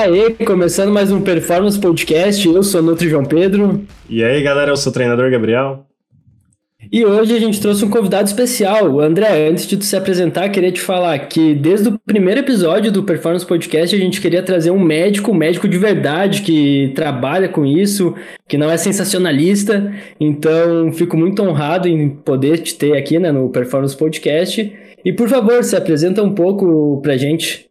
Aê, começando mais um Performance Podcast, eu sou o Nutri João Pedro. E aí, galera, eu sou o treinador Gabriel. E hoje a gente trouxe um convidado especial. André, antes de tu se apresentar, queria te falar que desde o primeiro episódio do Performance Podcast a gente queria trazer um médico, um médico de verdade que trabalha com isso, que não é sensacionalista. Então, fico muito honrado em poder te ter aqui né, no Performance Podcast. E por favor, se apresenta um pouco pra gente.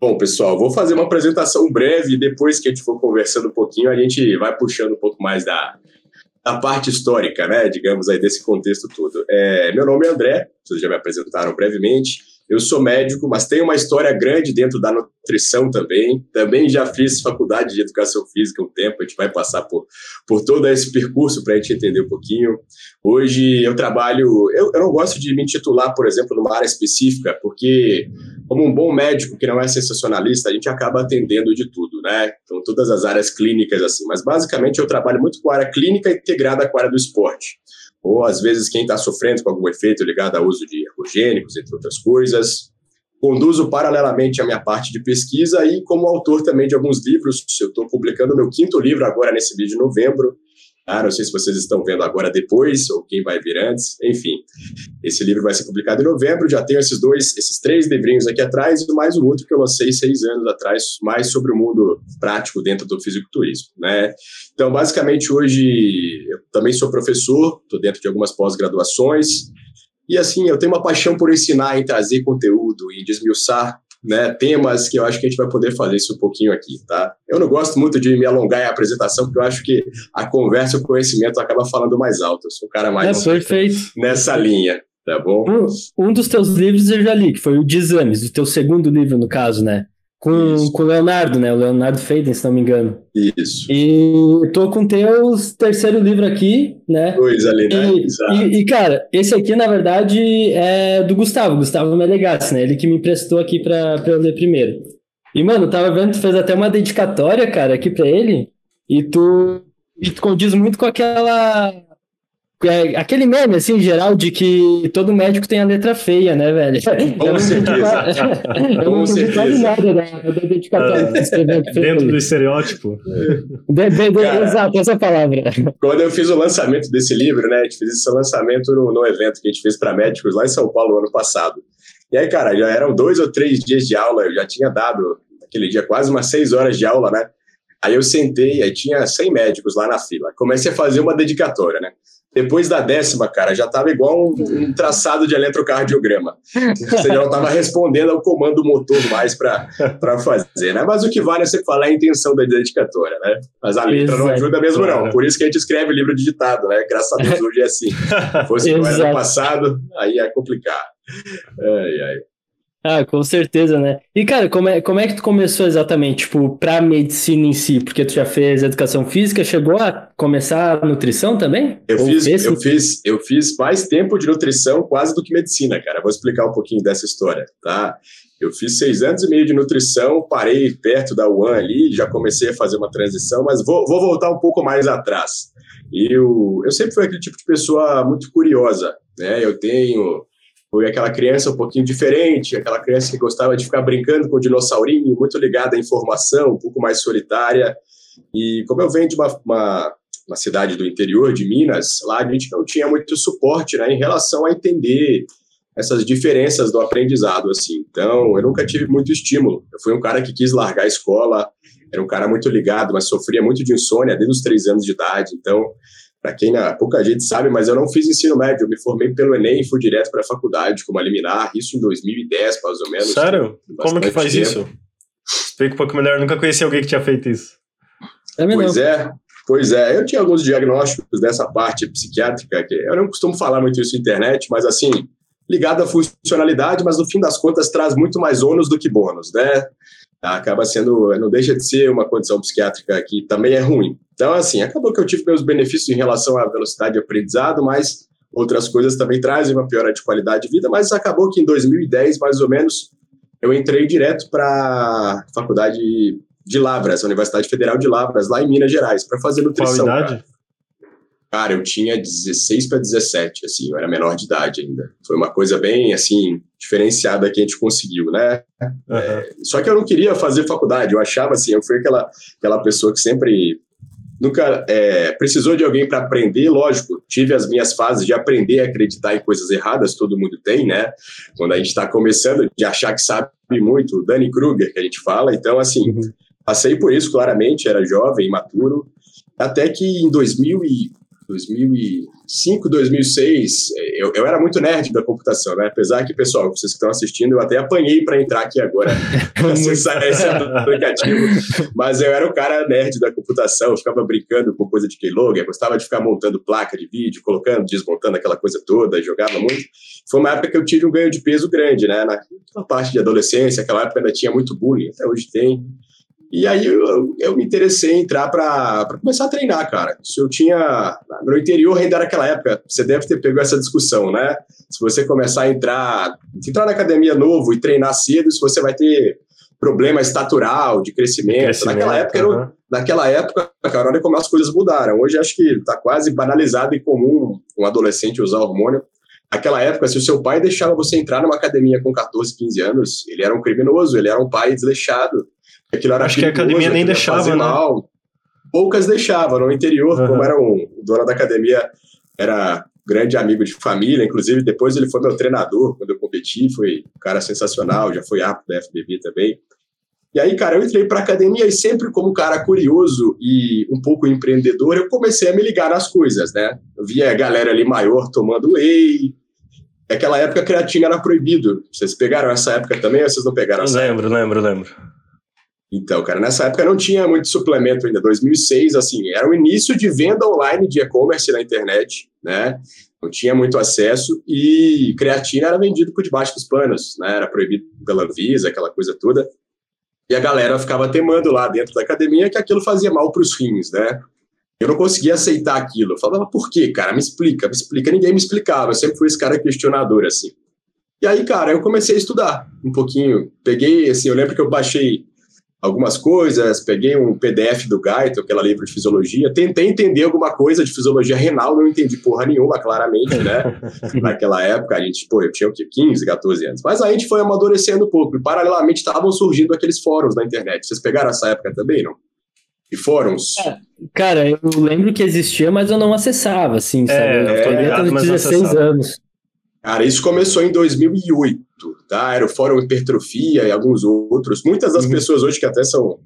Bom, pessoal, vou fazer uma apresentação breve e depois que a gente for conversando um pouquinho, a gente vai puxando um pouco mais da, da parte histórica, né, digamos aí, desse contexto todo. É, meu nome é André, vocês já me apresentaram brevemente. Eu sou médico, mas tenho uma história grande dentro da nutrição também. Também já fiz faculdade de educação física um tempo, a gente vai passar por, por todo esse percurso para a gente entender um pouquinho. Hoje eu trabalho, eu, eu não gosto de me titular, por exemplo, numa área específica, porque como um bom médico que não é sensacionalista, a gente acaba atendendo de tudo, né? Então, todas as áreas clínicas, assim. Mas, basicamente, eu trabalho muito com a área clínica integrada com a área do esporte ou às vezes quem está sofrendo com algum efeito ligado ao uso de ergogênicos, entre outras coisas. Conduzo paralelamente a minha parte de pesquisa e como autor também de alguns livros. Eu estou publicando meu quinto livro agora nesse vídeo de novembro, não sei se vocês estão vendo agora depois ou quem vai vir antes. Enfim, esse livro vai ser publicado em novembro. Já tenho esses dois, esses três livrinhos aqui atrás e mais um outro que eu lancei seis anos atrás, mais sobre o mundo prático dentro do fisiculturismo, né? Então, basicamente, hoje eu também sou professor, estou dentro de algumas pós-graduações. E assim, eu tenho uma paixão por ensinar, em trazer conteúdo, em desmiuçar né, temas que eu acho que a gente vai poder fazer isso um pouquinho aqui, tá? Eu não gosto muito de me alongar em apresentação, porque eu acho que a conversa e o conhecimento acaba falando mais alto. Eu sou um cara mais é, perfeito. nessa linha, tá bom? Um, um dos teus livros eu já li, que foi o de exames, o teu segundo livro, no caso, né? Com, com o Leonardo, né? O Leonardo Faden, se não me engano. Isso. E tô com teu terceiro livro aqui, né? Dois ali, né? E, e, e, cara, esse aqui, na verdade, é do Gustavo, Gustavo Melegassi, né? Ele que me emprestou aqui pra, pra eu ler primeiro. E, mano, tava vendo, tu fez até uma dedicatória, cara, aqui pra ele, e tu, e tu condiz muito com aquela é, aquele meme, assim, em geral, de que todo médico tem a letra feia, né, velho? Com certeza. eu não entendi quase nada da, da dedicatória. É, dentro do estereótipo. De, de, de, Cara, exato, essa palavra. Quando eu fiz o lançamento desse livro, né, a gente fez esse lançamento no, no evento que a gente fez para médicos lá em São Paulo ano passado. E aí, cara, já eram dois ou três dias de aula, eu já tinha dado, aquele dia, quase umas seis horas de aula, né? Aí eu sentei, aí tinha 100 médicos lá na fila. Comecei a fazer uma dedicatória, né? Depois da décima, cara, já estava igual um, um, traçado de eletrocardiograma. Você já estava respondendo ao comando motor mais para fazer, né? Mas o que vale é você falar a intenção da dedicatória, né? Mas a letra Exato. não ajuda mesmo, não. Por isso que a gente escreve livro digitado, né? Graças a Deus hoje é assim. Se fosse no passado, aí é complicado. Ai, ai. Ah, com certeza, né? E, cara, como é, como é que tu começou exatamente, tipo, pra medicina em si? Porque tu já fez educação física, chegou a começar a nutrição também? Eu fiz, eu fiz, eu fiz mais tempo de nutrição quase do que medicina, cara. Vou explicar um pouquinho dessa história, tá? Eu fiz seis anos e meio de nutrição, parei perto da UAN ali, já comecei a fazer uma transição, mas vou, vou voltar um pouco mais atrás. Eu, eu sempre fui aquele tipo de pessoa muito curiosa, né? Eu tenho Fui aquela criança um pouquinho diferente, aquela criança que gostava de ficar brincando com o dinossaurinho, muito ligada à informação, um pouco mais solitária. E como eu venho de uma, uma, uma cidade do interior de Minas, lá a gente não tinha muito suporte né, em relação a entender essas diferenças do aprendizado, assim. Então, eu nunca tive muito estímulo. Eu fui um cara que quis largar a escola, era um cara muito ligado, mas sofria muito de insônia desde os três anos de idade. Então, para quem na, pouca gente sabe, mas eu não fiz ensino médio, eu me formei pelo Enem e fui direto para a faculdade como liminar, isso em 2010, mais ou menos. Sério? Como que faz tempo. isso? Explica um pouco melhor, eu nunca conheci alguém que tinha feito isso. É pois é, pois é. Eu tinha alguns diagnósticos dessa parte psiquiátrica, que eu não costumo falar muito isso na internet, mas assim, ligado à funcionalidade, mas no fim das contas traz muito mais ônus do que bônus, né? Acaba sendo, não deixa de ser uma condição psiquiátrica que também é ruim. Então, assim, acabou que eu tive meus benefícios em relação à velocidade de aprendizado, mas outras coisas também trazem uma piora de qualidade de vida, mas acabou que em 2010, mais ou menos, eu entrei direto para a faculdade de Lavras, a Universidade Federal de Lavras, lá em Minas Gerais, para fazer nutrição. Qual idade? Cara, eu tinha 16 para 17, assim, eu era menor de idade ainda. Foi uma coisa bem, assim, diferenciada que a gente conseguiu, né? Uhum. É, só que eu não queria fazer faculdade, eu achava assim, eu fui aquela, aquela pessoa que sempre nunca é, precisou de alguém para aprender, lógico, tive as minhas fases de aprender a acreditar em coisas erradas, todo mundo tem, né? Quando a gente está começando, de achar que sabe muito, Danny Kruger, que a gente fala, então, assim, uhum. passei por isso claramente, era jovem, imaturo, até que em 2000 e 2005, 2006, eu, eu era muito nerd da computação, né? Apesar que, pessoal, vocês que estão assistindo, eu até apanhei para entrar aqui agora, para acessar esse aplicativo, mas eu era o cara nerd da computação, ficava brincando com coisa de keylogger, gostava de ficar montando placa de vídeo, colocando, desmontando aquela coisa toda, jogava muito. Foi uma época que eu tive um ganho de peso grande, né? Na, na parte de adolescência, aquela época ainda tinha muito bullying, até hoje tem. E aí eu, eu me interessei em entrar para começar a treinar, cara. Se eu tinha. No interior ainda era aquela época, você deve ter pego essa discussão, né? Se você começar a entrar, entrar na academia novo e treinar cedo, se você vai ter problema estatural, de crescimento. crescimento naquela época, uhum. naquela época, cara, olha como as coisas mudaram. Hoje acho que está quase banalizado e comum um adolescente usar hormônio. Naquela época, se o seu pai deixava você entrar numa academia com 14, 15 anos, ele era um criminoso, ele era um pai desleixado Aquilo era Acho que a academia nem deixava, né? Mal. Poucas deixavam. No interior, uhum. como era um, o dono da academia, era grande amigo de família, inclusive depois ele foi meu treinador quando eu competi, foi um cara sensacional, já foi apto da FBB também. E aí, cara, eu entrei para academia e sempre como um cara curioso e um pouco empreendedor, eu comecei a me ligar nas coisas, né? Eu via a galera ali maior tomando whey. Naquela época a creatina era proibido. Vocês pegaram essa época também ou vocês não pegaram essa Lembro, época? lembro, lembro. Então, cara, nessa época não tinha muito suplemento ainda. 2006, assim, era o início de venda online de e-commerce na internet, né? Não tinha muito acesso e creatina era vendido por debaixo dos panos, né? Era proibido pela Anvisa, aquela coisa toda. E a galera ficava temando lá dentro da academia que aquilo fazia mal para os rins, né? Eu não conseguia aceitar aquilo. Eu falava, por quê, cara? Me explica, me explica. Ninguém me explicava. Eu sempre fui esse cara questionador, assim. E aí, cara, eu comecei a estudar um pouquinho. Peguei, assim, eu lembro que eu baixei algumas coisas, peguei um PDF do Gaito, aquela livro de fisiologia, tentei entender alguma coisa de fisiologia renal, não entendi porra nenhuma, claramente, né? Naquela época, a gente, pô, eu tinha o quê? 15, 14 anos. Mas a gente foi amadurecendo um pouco, e paralelamente estavam surgindo aqueles fóruns na internet. Vocês pegaram essa época também, não? E fóruns? É, cara, eu lembro que existia, mas eu não acessava, assim, sabe? É, eu tô é, de 16 anos. Cara, isso começou em 2008 tá? Era o Fórum Hipertrofia e alguns outros. Muitas das uhum. pessoas hoje que até são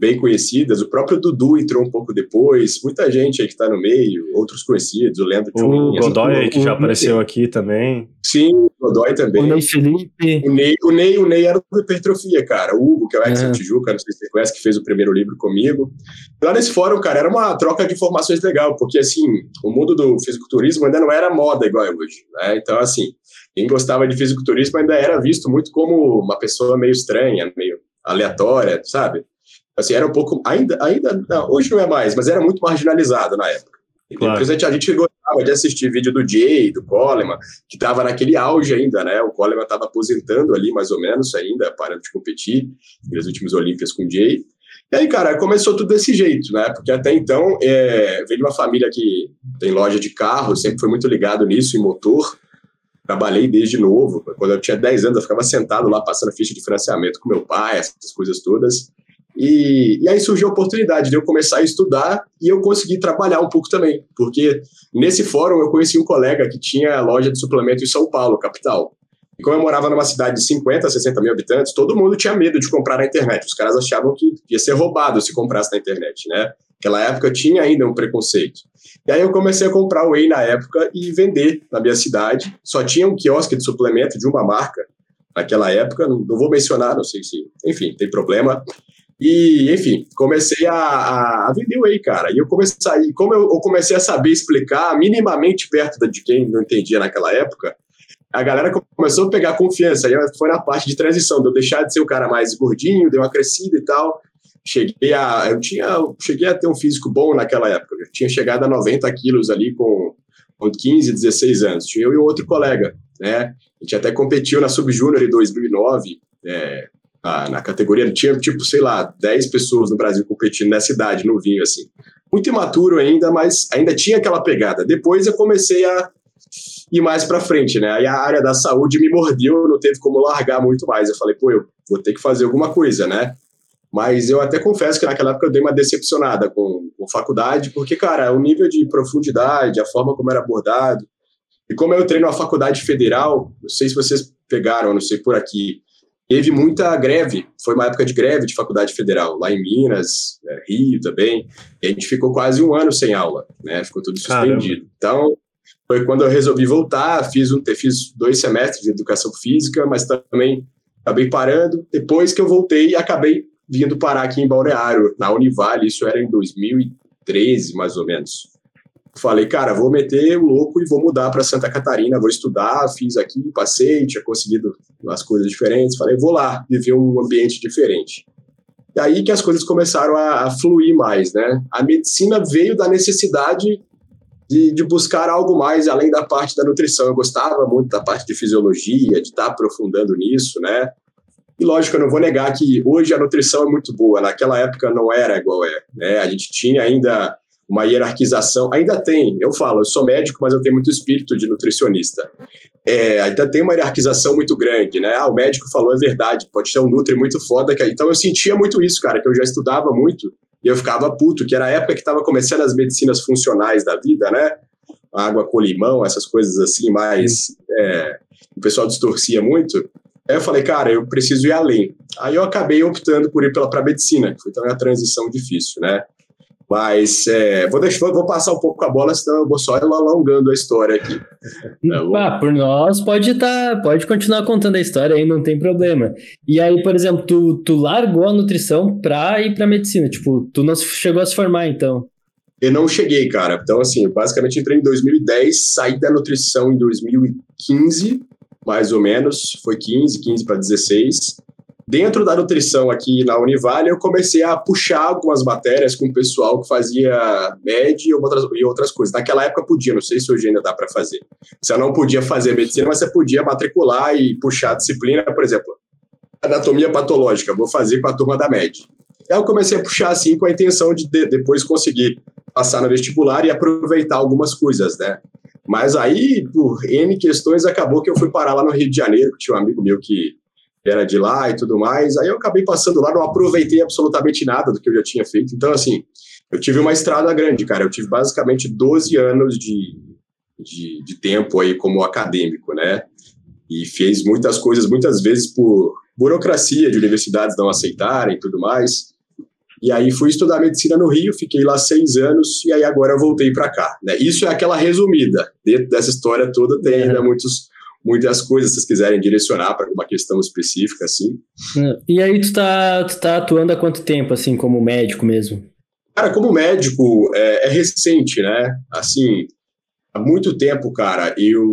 bem conhecidas, o próprio Dudu entrou um pouco depois, muita gente aí que está no meio, outros conhecidos, o Leandro O Godoy aí, que já apareceu aqui também. Sim, o Godoy também. O Ney Felipe. O Ney, o Ney, o Ney era do Hipertrofia, cara. O Hugo, que é o ex é. Tijuca, não sei se você conhece, que fez o primeiro livro comigo. Lá nesse fórum, cara, era uma troca de informações legal, porque, assim, o mundo do fisiculturismo ainda não era moda igual é hoje, né? Então, assim, quem gostava de fisiculturismo ainda era visto muito como uma pessoa meio estranha, meio aleatória, sabe? Assim, era um pouco, ainda, ainda não, hoje não é mais, mas era muito marginalizado na época. Claro. A gente gostava de assistir vídeo do Jay, do Coleman, que estava naquele auge ainda, né? O Coleman estava aposentando ali, mais ou menos, ainda, parando de competir nas últimas Olimpíadas com o Jay. E aí, cara, começou tudo desse jeito, né? Porque até então, é, veio de uma família que tem loja de carro, sempre foi muito ligado nisso, em motor trabalhei desde novo. Quando eu tinha 10 anos, eu ficava sentado lá passando ficha de financiamento com meu pai, essas coisas todas. E, e, aí surgiu a oportunidade de eu começar a estudar e eu consegui trabalhar um pouco também, porque nesse fórum eu conheci um colega que tinha loja de suplemento em São Paulo, capital. E como eu morava numa cidade de 50, 60 mil habitantes, todo mundo tinha medo de comprar na internet. Os caras achavam que ia ser roubado se comprasse na internet, né? Naquela época tinha ainda um preconceito. E aí eu comecei a comprar whey na época e vender na minha cidade. Só tinha um quiosque de suplemento de uma marca naquela época, não, não vou mencionar, não sei se, enfim, tem problema. E, enfim, comecei a, a, vender whey, cara. E eu comecei, como eu, eu, comecei a saber explicar minimamente perto de quem não entendia naquela época, a galera começou a pegar confiança. Aí foi na parte de transição, de eu deixar de ser o cara mais gordinho, deu uma crescida e tal. Cheguei a, eu tinha, cheguei a ter um físico bom naquela época. Eu tinha chegado a 90 quilos ali com, com 15, 16 anos. Tinha eu e um outro colega, né? A gente até competiu na Subjúnior em 2009. É, na, na categoria. Tinha, tipo, sei lá, 10 pessoas no Brasil competindo nessa idade, no vinho, assim. Muito imaturo ainda, mas ainda tinha aquela pegada. Depois eu comecei a ir mais para frente, né? Aí a área da saúde me mordeu, não teve como largar muito mais. Eu falei, pô, eu vou ter que fazer alguma coisa, né? Mas eu até confesso que naquela época eu dei uma decepcionada com, com faculdade, porque, cara, o nível de profundidade, a forma como era abordado, e como eu treino na faculdade federal, não sei se vocês pegaram, não sei por aqui, teve muita greve, foi uma época de greve de faculdade federal, lá em Minas, é, Rio também, e a gente ficou quase um ano sem aula, né, ficou tudo suspendido. Caramba. Então, foi quando eu resolvi voltar, fiz, um, fiz dois semestres de educação física, mas também acabei parando. Depois que eu voltei, acabei vindo parar aqui em Balneário, na Univale, isso era em 2013, mais ou menos. Falei, cara, vou meter o louco e vou mudar para Santa Catarina, vou estudar, fiz aqui, passei, tinha conseguido umas coisas diferentes, falei, vou lá, viver um ambiente diferente. E aí que as coisas começaram a, a fluir mais, né? A medicina veio da necessidade de, de, buscar algo mais além da parte da nutrição. Eu gostava muito da parte de fisiologia, de estar aprofundando nisso, né? E lógico, eu não vou negar que hoje a nutrição é muito boa, naquela época não era igual é. Né? A gente tinha ainda uma hierarquização, ainda tem, eu falo, eu sou médico, mas eu tenho muito espírito de nutricionista. É, ainda tem uma hierarquização muito grande, né? Ah, o médico falou, é verdade, pode ter um nutri muito foda. Que... Então eu sentia muito isso, cara, que eu já estudava muito e eu ficava puto, que era a época que estava começando as medicinas funcionais da vida, né? Água com limão, essas coisas assim, mas é, o pessoal distorcia muito. Aí eu falei, cara, eu preciso ir além. Aí eu acabei optando por ir para medicina, que foi também uma transição difícil, né? Mas é, vou, deixar, vou passar um pouco a bola, senão eu vou só alongando a história aqui. Tá ah, por nós, pode tá, pode continuar contando a história aí, não tem problema. E aí, por exemplo, tu, tu largou a nutrição pra ir pra medicina, tipo, tu não chegou a se formar, então? Eu não cheguei, cara. Então, assim, basicamente entrei em 2010, saí da nutrição em 2015, mais ou menos, foi 15, 15 para 16. Dentro da nutrição aqui na Univale, eu comecei a puxar algumas matérias com o pessoal que fazia MED e outras, e outras coisas. Naquela época podia, não sei se hoje ainda dá para fazer. Você não podia fazer medicina, mas você podia matricular e puxar a disciplina, por exemplo, anatomia patológica, vou fazer com a turma da MED. Aí eu comecei a puxar assim com a intenção de, de depois conseguir passar no vestibular e aproveitar algumas coisas, né? Mas aí, por N questões, acabou que eu fui parar lá no Rio de Janeiro, que tinha um amigo meu que era de lá e tudo mais. Aí eu acabei passando lá, não aproveitei absolutamente nada do que eu já tinha feito. Então, assim, eu tive uma estrada grande, cara. Eu tive basicamente 12 anos de, de, de tempo aí como acadêmico, né? E fez muitas coisas, muitas vezes por burocracia de universidades não aceitarem e tudo mais. E aí fui estudar medicina no Rio, fiquei lá seis anos e aí agora eu voltei para cá. Né? Isso é aquela resumida. Dentro dessa história toda tem ainda muitos, muitas coisas, se vocês quiserem direcionar para alguma questão específica, assim. E aí tu tá, tu tá atuando há quanto tempo, assim, como médico mesmo? Cara, como médico, é, é recente, né? Assim, há muito tempo, cara, eu,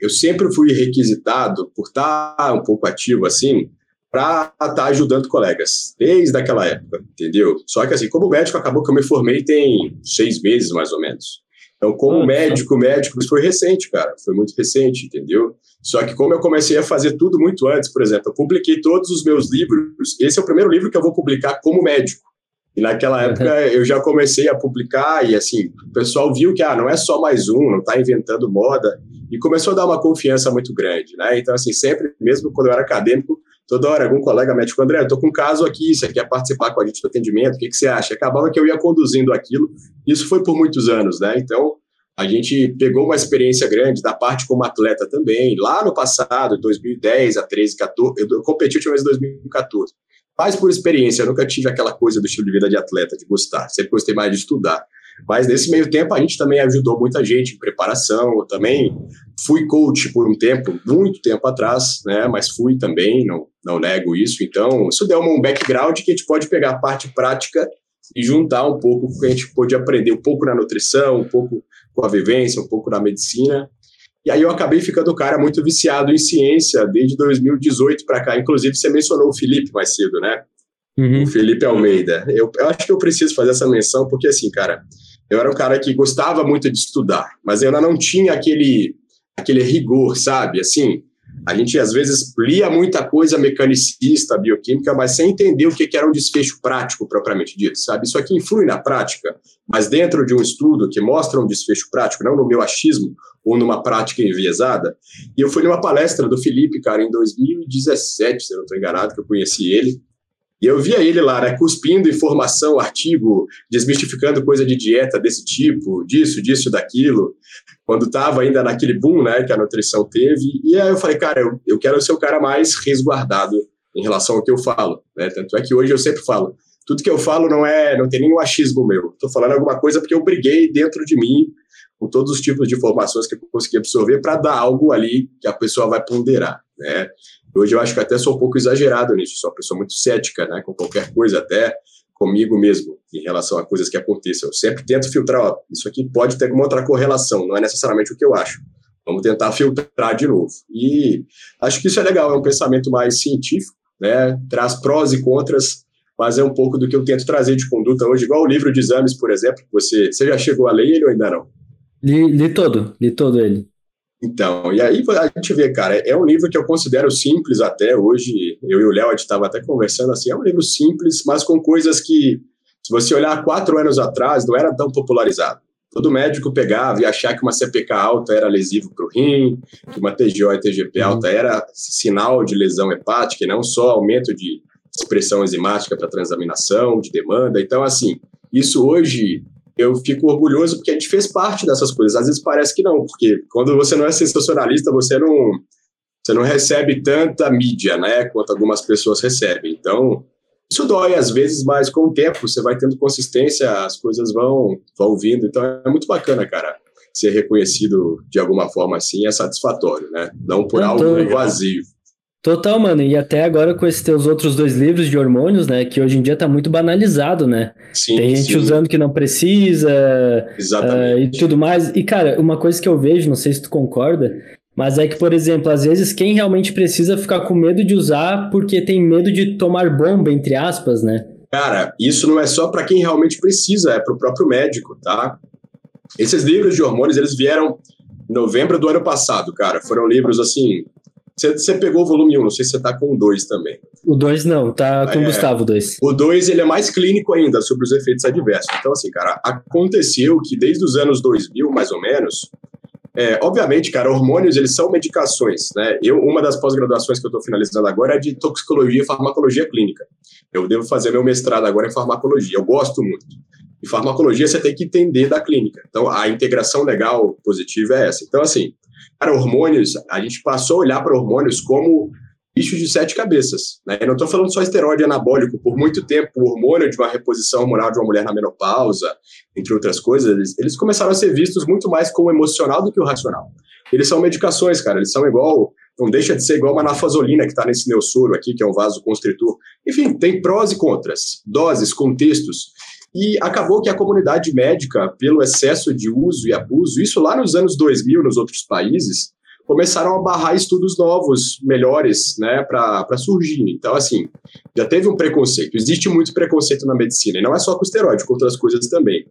eu sempre fui requisitado por estar tá um pouco ativo, assim, para estar tá ajudando colegas, desde aquela época, entendeu? Só que assim, como médico, acabou que eu me formei tem seis meses, mais ou menos. Então, como médico, médico, isso foi recente, cara, foi muito recente, entendeu? Só que como eu comecei a fazer tudo muito antes, por exemplo, eu publiquei todos os meus livros, esse é o primeiro livro que eu vou publicar como médico. E naquela época uhum. eu já comecei a publicar e assim, o pessoal viu que ah, não é só mais um, não está inventando moda, e começou a dar uma confiança muito grande, né? Então, assim, sempre, mesmo quando eu era acadêmico, toda hora algum colega médico, André, eu tô com um caso aqui, você quer participar com a gente do atendimento, o que, que você acha? Acabava que eu ia conduzindo aquilo, isso foi por muitos anos, né? Então, a gente pegou uma experiência grande da parte como atleta também, lá no passado, 2010 a 13, 14, eu competi a última vez em 2014. Mas por experiência, eu nunca tive aquela coisa do estilo de vida de atleta, de gostar, sempre gostei mais de estudar. Mas nesse meio tempo a gente também ajudou muita gente em preparação. Eu também fui coach por um tempo, muito tempo atrás, né? Mas fui também, não, não nego isso. Então, isso deu um background que a gente pode pegar a parte prática e juntar um pouco o que a gente pôde aprender, um pouco na nutrição, um pouco com a vivência, um pouco na medicina. E aí eu acabei ficando cara muito viciado em ciência desde 2018 para cá. Inclusive, você mencionou o Felipe mais cedo, né? Uhum. O Felipe Almeida. Eu, eu acho que eu preciso fazer essa menção, porque assim, cara, eu era um cara que gostava muito de estudar, mas eu ainda não tinha aquele, aquele rigor, sabe? Assim, a gente às vezes lia muita coisa mecanicista, bioquímica, mas sem entender o que era um desfecho prático propriamente dito, sabe? Isso aqui influi na prática, mas dentro de um estudo que mostra um desfecho prático, não no meu achismo ou numa prática enviesada. E eu fui numa palestra do Felipe, cara, em 2017, se eu não estou enganado, que eu conheci ele. E eu via ele lá, né, cuspindo informação, artigo, desmistificando coisa de dieta desse tipo, disso, disso, daquilo quando estava ainda naquele boom né, que a nutrição teve. E aí eu falei, cara, eu, eu quero ser o cara mais resguardado em relação ao que eu falo. Né? Tanto é que hoje eu sempre falo, tudo que eu falo não é, não tem nenhum achismo meu. Estou falando alguma coisa porque eu briguei dentro de mim com todos os tipos de informações que eu consegui absorver para dar algo ali que a pessoa vai ponderar, né? Hoje eu acho que até sou um pouco exagerado nisso, sou uma pessoa muito cética, né, com qualquer coisa, até comigo mesmo em relação a coisas que aconteçam. Eu sempre tento filtrar, ó, isso aqui pode ter alguma outra correlação, não é necessariamente o que eu acho. Vamos tentar filtrar de novo. E acho que isso é legal, é um pensamento mais científico, né? Traz prós e contras, mas é um pouco do que eu tento trazer de conduta hoje, igual o livro de exames, por exemplo, você, você já chegou a ler ele ou ainda não? Li, li todo, li todo ele. Então, e aí a gente vê, cara, é um livro que eu considero simples até hoje. Eu e o Léo, a gente estava até conversando assim, é um livro simples, mas com coisas que, se você olhar quatro anos atrás, não era tão popularizado. Todo médico pegava e achar que uma CPK alta era lesivo para o rim, que uma TGO e TGP alta era sinal de lesão hepática, e não só aumento de expressão enzimática para transaminação, de demanda. Então, assim, isso hoje eu fico orgulhoso porque a gente fez parte dessas coisas. Às vezes parece que não, porque quando você não é sensacionalista, você não, você não recebe tanta mídia, né, quanto algumas pessoas recebem. Então, isso dói às vezes, mas com o tempo você vai tendo consistência, as coisas vão, vão vindo. Então, é muito bacana, cara, ser reconhecido de alguma forma assim é satisfatório, né? Não por algo vazio. Total, mano. E até agora com esses teus outros dois livros de hormônios, né? Que hoje em dia tá muito banalizado, né? Sim, Tem gente sim. usando que não precisa. Exatamente. Uh, e tudo mais. E, cara, uma coisa que eu vejo, não sei se tu concorda, mas é que, por exemplo, às vezes quem realmente precisa ficar com medo de usar porque tem medo de tomar bomba, entre aspas, né? Cara, isso não é só para quem realmente precisa, é para o próprio médico, tá? Esses livros de hormônios, eles vieram em novembro do ano passado, cara. Foram livros, assim, você, pegou o volume 1, não sei se você tá com o 2 também. O 2 não, tá com é, o Gustavo 2. O 2 ele é mais clínico ainda, sobre os efeitos adversos. Então, assim, cara, aconteceu que desde os anos 2000, mais ou menos, é, obviamente, cara, hormônios, eles são medicações, né? Eu, uma das pós-graduações que eu estou finalizando agora é de toxicologia e farmacologia clínica. Eu devo fazer meu mestrado agora em farmacologia, eu gosto muito. E farmacologia você tem que entender da clínica. Então, a integração legal positiva é essa. Então, assim, para hormônios, a gente passou a olhar para hormônios como bichos de sete cabeças. Né? Eu não estou falando só esteroide anabólico. Por muito tempo, o hormônio de uma reposição hormonal de uma mulher na menopausa, entre outras coisas, eles, eles começaram a ser vistos muito mais como emocional do que o racional. Eles são medicações, cara. Eles são igual não deixa de ser igual uma nafazolina que está nesse neossoro aqui, que é um vaso constritor. Enfim, tem prós e contras, doses, contextos. E acabou que a comunidade médica, pelo excesso de uso e abuso, isso lá nos anos 2000, nos outros países, começaram a barrar estudos novos, melhores, né, para surgir. Então, assim, já teve um preconceito. Existe muito preconceito na medicina, e não é só com esteroide, com outras coisas também.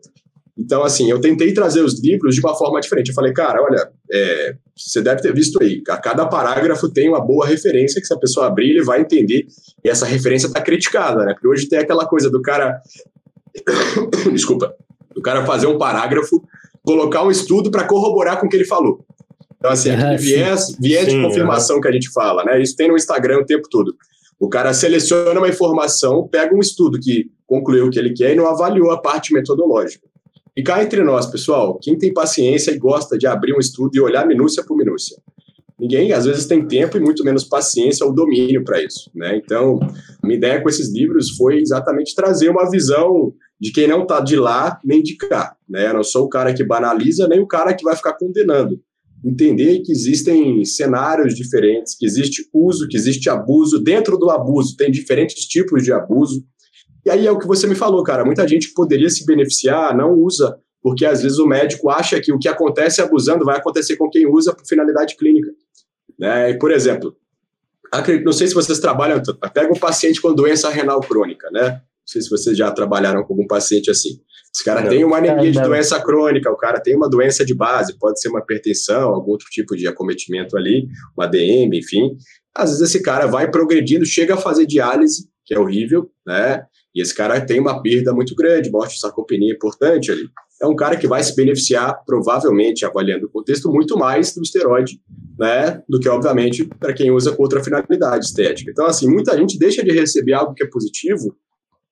Então, assim, eu tentei trazer os livros de uma forma diferente. Eu falei, cara, olha, é, você deve ter visto aí, a cada parágrafo tem uma boa referência que se a pessoa abrir, ele vai entender. E essa referência está criticada, né? Porque hoje tem aquela coisa do cara desculpa, o cara fazer um parágrafo, colocar um estudo para corroborar com o que ele falou. Então, assim, aquele ah, viés, viés sim, de confirmação que a gente fala, né? Isso tem no Instagram o tempo todo. O cara seleciona uma informação, pega um estudo que concluiu o que ele quer e não avaliou a parte metodológica. E cá entre nós, pessoal, quem tem paciência e gosta de abrir um estudo e olhar minúcia por minúcia? Ninguém, às vezes, tem tempo e muito menos paciência ou domínio para isso, né? Então, minha ideia com esses livros foi exatamente trazer uma visão de quem não está de lá nem de cá. Né? Eu não sou o cara que banaliza, nem o cara que vai ficar condenando. Entender que existem cenários diferentes, que existe uso, que existe abuso. Dentro do abuso, tem diferentes tipos de abuso. E aí é o que você me falou, cara. Muita gente poderia se beneficiar, não usa, porque às vezes o médico acha que o que acontece abusando vai acontecer com quem usa por finalidade clínica. Né? E, por exemplo, não sei se vocês trabalham, pega um paciente com doença renal crônica, né? Não sei se vocês já trabalharam com algum paciente assim. Esse cara tem uma anemia de doença crônica, o cara tem uma doença de base, pode ser uma hipertensão, algum outro tipo de acometimento ali, uma DM, enfim. Às vezes esse cara vai progredindo, chega a fazer diálise, que é horrível, né? E esse cara tem uma perda muito grande, morte de sarcopenia importante ali. É um cara que vai se beneficiar, provavelmente, avaliando o contexto, muito mais do esteroide, né? Do que, obviamente, para quem usa com outra finalidade estética. Então, assim, muita gente deixa de receber algo que é positivo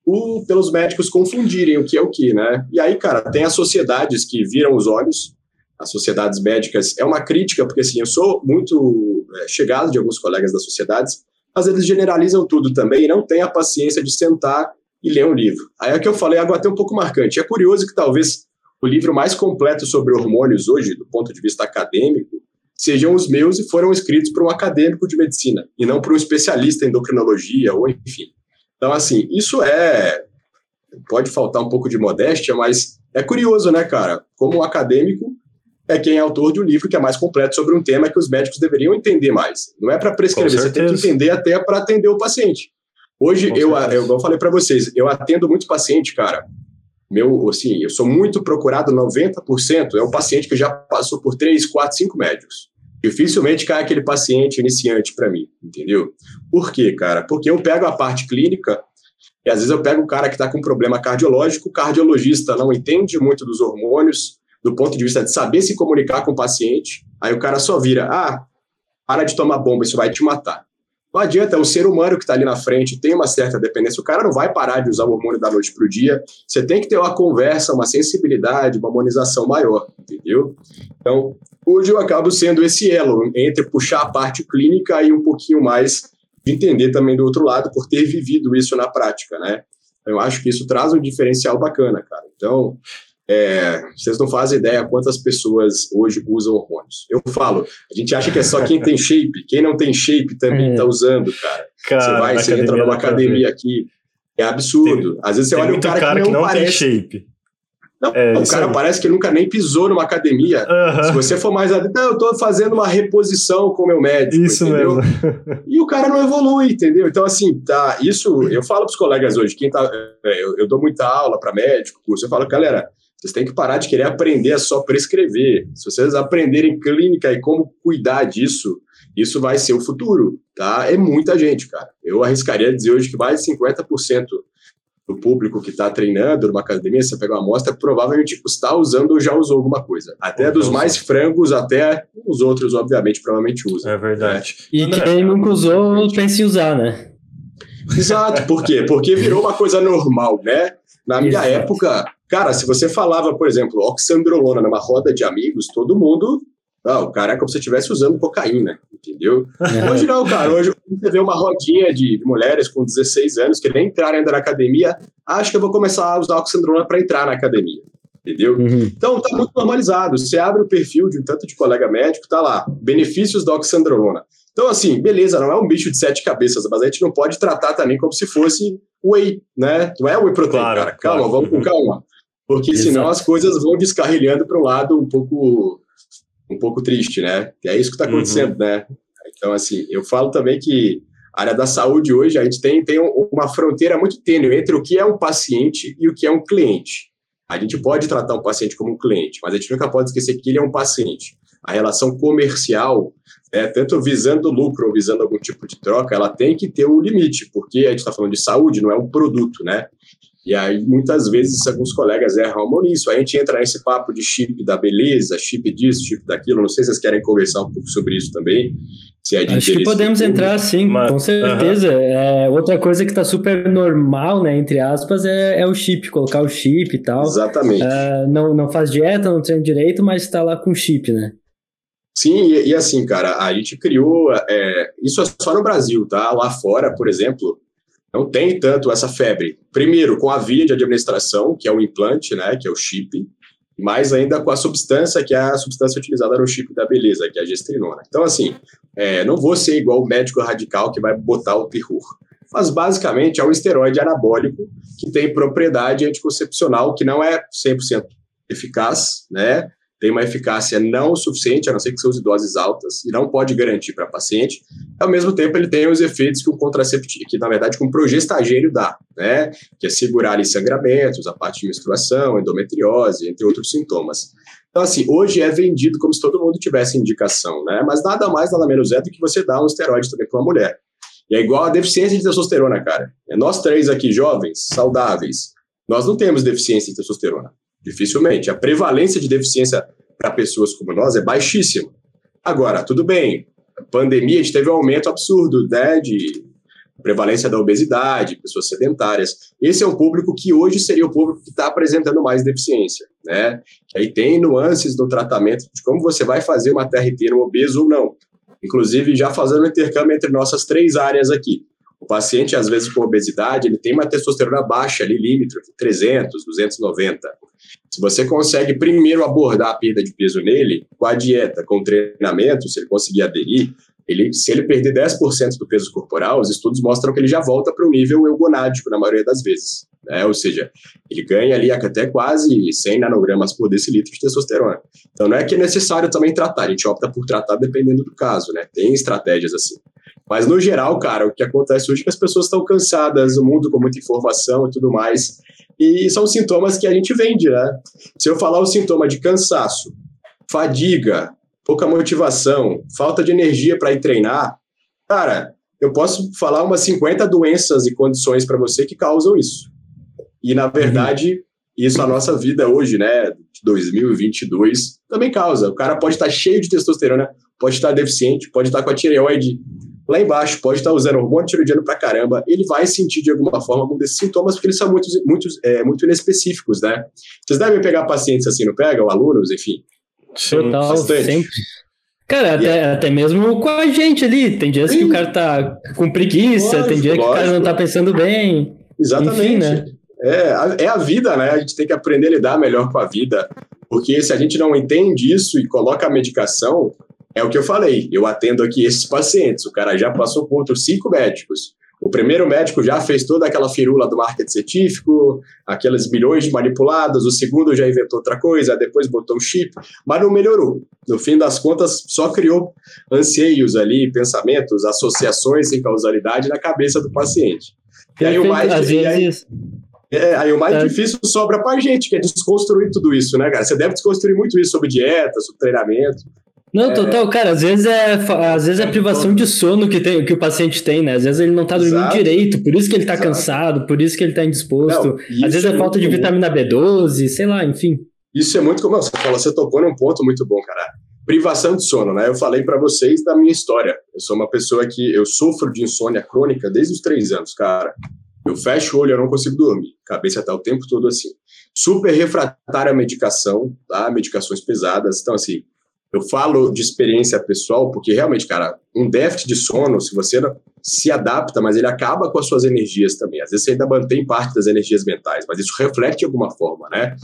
o, pelos médicos confundirem o que é o que, né? E aí, cara, tem as sociedades que viram os olhos, as sociedades médicas. É uma crítica, porque, assim, eu sou muito é, chegado de alguns colegas das sociedades, mas eles generalizam tudo também e não têm a paciência de sentar e ler um livro. Aí é que eu falei algo até um pouco marcante. É curioso que talvez o livro mais completo sobre hormônios hoje, do ponto de vista acadêmico, sejam os meus e foram escritos por um acadêmico de medicina, e não por um especialista em endocrinologia, ou enfim. Então, assim, isso é. Pode faltar um pouco de modéstia, mas é curioso, né, cara? Como um acadêmico é quem é autor de um livro que é mais completo sobre um tema que os médicos deveriam entender mais. Não é para prescrever, você tem que entender até para atender o paciente. Hoje, eu, eu, eu falei para vocês, eu atendo muito paciente, cara. Meu, assim, eu sou muito procurado, 90% é um paciente que já passou por 3, 4, 5 médicos. Dificilmente cai aquele paciente iniciante para mim, entendeu? Por quê, cara? Porque eu pego a parte clínica e às vezes eu pego o cara que está com problema cardiológico, o cardiologista não entende muito dos hormônios, do ponto de vista de saber se comunicar com o paciente, aí o cara só vira, ah, para de tomar bomba, isso vai te matar. Não adianta, é um ser humano que está ali na frente, tem uma certa dependência, o cara não vai parar de usar o hormônio da noite para o dia. Você tem que ter uma conversa, uma sensibilidade, uma harmonização maior, entendeu? Então, hoje eu acabo sendo esse elo entre puxar a parte clínica e um pouquinho mais de entender também do outro lado, por ter vivido isso na prática, né? Eu acho que isso traz um diferencial bacana, cara. Então, é, vocês não fazem ideia quantas pessoas hoje usam hormônios. Eu falo, a gente acha que é só quem tem shape, quem não tem shape também está é. usando, cara. cara. Você vai, você entra numa academia aqui, é absurdo. Tem, Às vezes você olha um cara, cara, que não, que não parece. tem shape. Não, é, o cara parece que nunca nem pisou numa academia. Se você for mais não, eu estou fazendo uma reposição com o meu médico. Isso entendeu? mesmo. e o cara não evolui, entendeu? Então, assim, tá, isso eu falo para os colegas hoje, quem tá, é, eu, eu dou muita aula para médico, curso, eu falo, galera, vocês têm que parar de querer aprender a só prescrever. Se vocês aprenderem clínica e como cuidar disso, isso vai ser o futuro, tá? É muita gente, cara. Eu arriscaria dizer hoje que mais de 50% do público que está treinando numa academia, você pega uma amostra, provavelmente está usando ou já usou alguma coisa. Até dos mais frangos, até os outros, obviamente, provavelmente usam. É verdade. Né? E quem nunca usou, pense em usar, né? Exato, por quê? Porque virou uma coisa normal, né? Na minha Exato. época, Cara, se você falava, por exemplo, oxandrolona numa roda de amigos, todo mundo. Ah, o cara é como se estivesse usando cocaína, entendeu? É. Hoje não, cara. Hoje você vê uma rodinha de mulheres com 16 anos que nem entraram ainda na academia. Acho que eu vou começar a usar oxandrolona para entrar na academia. Entendeu? Uhum. Então tá muito normalizado. Você abre o perfil de um tanto de colega médico, tá lá, benefícios da oxandrolona. Então, assim, beleza, não é um bicho de sete cabeças, mas a gente não pode tratar também como se fosse whey, né? Não é whey protein, claro, cara. Calma, claro. vamos com calma. Porque Exato. senão as coisas vão descarrilhando para um lado um pouco um pouco triste, né? E é isso que está acontecendo, uhum. né? Então, assim, eu falo também que a área da saúde hoje, a gente tem, tem uma fronteira muito tênue entre o que é um paciente e o que é um cliente. A gente pode tratar um paciente como um cliente, mas a gente nunca pode esquecer que ele é um paciente. A relação comercial, né, tanto visando lucro ou visando algum tipo de troca, ela tem que ter um limite, porque a gente está falando de saúde, não é um produto, né? E aí, muitas vezes, alguns colegas erram nisso. Aí a gente entra nesse papo de chip da beleza, chip disso, chip daquilo. Não sei se vocês querem conversar um pouco sobre isso também. Se é de Acho que podemos entrar, sim, Mas, com certeza. Uh -huh. é, outra coisa que está super normal, né, entre aspas, é, é, o chip, colocar o chip e tal. Exatamente. Uh, não, não faz dieta, não treina direito, mas está lá com chip, né? Sim, e, e, assim, cara, a gente criou. É, isso é só no Brasil, tá? Lá fora, por exemplo, não tem tanto essa febre. Primeiro, com a via de administração, que é o implante, né, que é o chip, mais ainda com a substância, que é a substância utilizada no chip da beleza, que é a gestrinona. Então, assim, é, não vou ser igual o médico radical que vai botar o terror. Mas, basicamente, é um esteroide anabólico que tem propriedade anticoncepcional que não é 100% eficaz, né? Tem uma eficácia não suficiente, a não ser que seja doses altas, e não pode garantir para paciente. Ao mesmo tempo, ele tem os efeitos que um contraceptivo, que na verdade que um progestagênio dá, né? Que é segurar ali sangramentos, a parte de menstruação, endometriose, entre outros sintomas. Então, assim, hoje é vendido como se todo mundo tivesse indicação, né? Mas nada mais, nada menos é do que você dar um esteroide também para uma mulher. E é igual a deficiência de testosterona, cara. É nós três aqui, jovens, saudáveis, nós não temos deficiência de testosterona. Dificilmente. A prevalência de deficiência para pessoas como nós é baixíssima. Agora, tudo bem, a pandemia a gente teve um aumento absurdo né, de prevalência da obesidade, pessoas sedentárias. Esse é um público que hoje seria o público que está apresentando mais deficiência, né? Aí tem nuances do tratamento de como você vai fazer uma TRT no obeso ou não. Inclusive, já fazendo intercâmbio entre nossas três áreas aqui. O paciente, às vezes, com obesidade, ele tem uma testosterona baixa ali, límite, 300, 290. Se você consegue primeiro abordar a perda de peso nele, com a dieta, com o treinamento, se ele conseguir aderir, ele, se ele perder 10% do peso corporal, os estudos mostram que ele já volta para o nível eugonádico na maioria das vezes. Né? Ou seja, ele ganha ali até quase 100 nanogramas por decilitro de testosterona. Então não é que é necessário também tratar, a gente opta por tratar dependendo do caso, né? Tem estratégias assim. Mas, no geral, cara, o que acontece hoje é que as pessoas estão cansadas, o mundo com muita informação e tudo mais. E são sintomas que a gente vende, né? Se eu falar o sintoma de cansaço, fadiga, pouca motivação, falta de energia para ir treinar, cara, eu posso falar umas 50 doenças e condições para você que causam isso. E, na verdade, isso a nossa vida hoje, né, 2022, também causa. O cara pode estar cheio de testosterona, pode estar deficiente, pode estar com a tireoide lá embaixo, pode estar usando hormônio tiroidiano pra caramba, ele vai sentir de alguma forma algum desses sintomas, porque eles são muito, muito, é, muito inespecíficos, né? Vocês devem pegar pacientes assim, não pegam? Alunos, enfim? Total, bastante. sempre. Cara, até, é... até mesmo com a gente ali. Tem dias Sim. que o cara tá com preguiça, lógico, tem dia que lógico. o cara não tá pensando bem. Exatamente. Enfim, né? É, é a vida, né? A gente tem que aprender a lidar melhor com a vida. Porque se a gente não entende isso e coloca a medicação, é o que eu falei, eu atendo aqui esses pacientes, o cara já passou por outros cinco médicos. O primeiro médico já fez toda aquela firula do marketing científico, aquelas milhões de manipuladas, o segundo já inventou outra coisa, depois botou um chip, mas não melhorou. No fim das contas, só criou anseios ali, pensamentos, associações sem causalidade na cabeça do paciente. E aí o mais, Às vezes... aí, é, aí o mais é. difícil sobra pra gente, que é desconstruir tudo isso, né, cara? Você deve desconstruir muito isso sobre dieta, sobre treinamento. Não, total, cara, às vezes é às vezes é privação de sono que, tem, que o paciente tem, né? Às vezes ele não tá dormindo Exato. direito, por isso que ele tá Exato. cansado, por isso que ele tá indisposto. Não, às vezes é, é falta de vitamina B12, sei lá, enfim. Isso é muito como você falou, você tocou num ponto muito bom, cara. Privação de sono, né? Eu falei para vocês da minha história. Eu sou uma pessoa que eu sofro de insônia crônica desde os três anos, cara. Eu fecho o olho, eu não consigo dormir. Cabeça tá o tempo todo assim. Super refratária à medicação, tá? Medicações pesadas. Então, assim, eu falo de experiência pessoal porque realmente, cara, um déficit de sono, se você se adapta, mas ele acaba com as suas energias também. Às vezes você ainda mantém parte das energias mentais, mas isso reflete de alguma forma, né?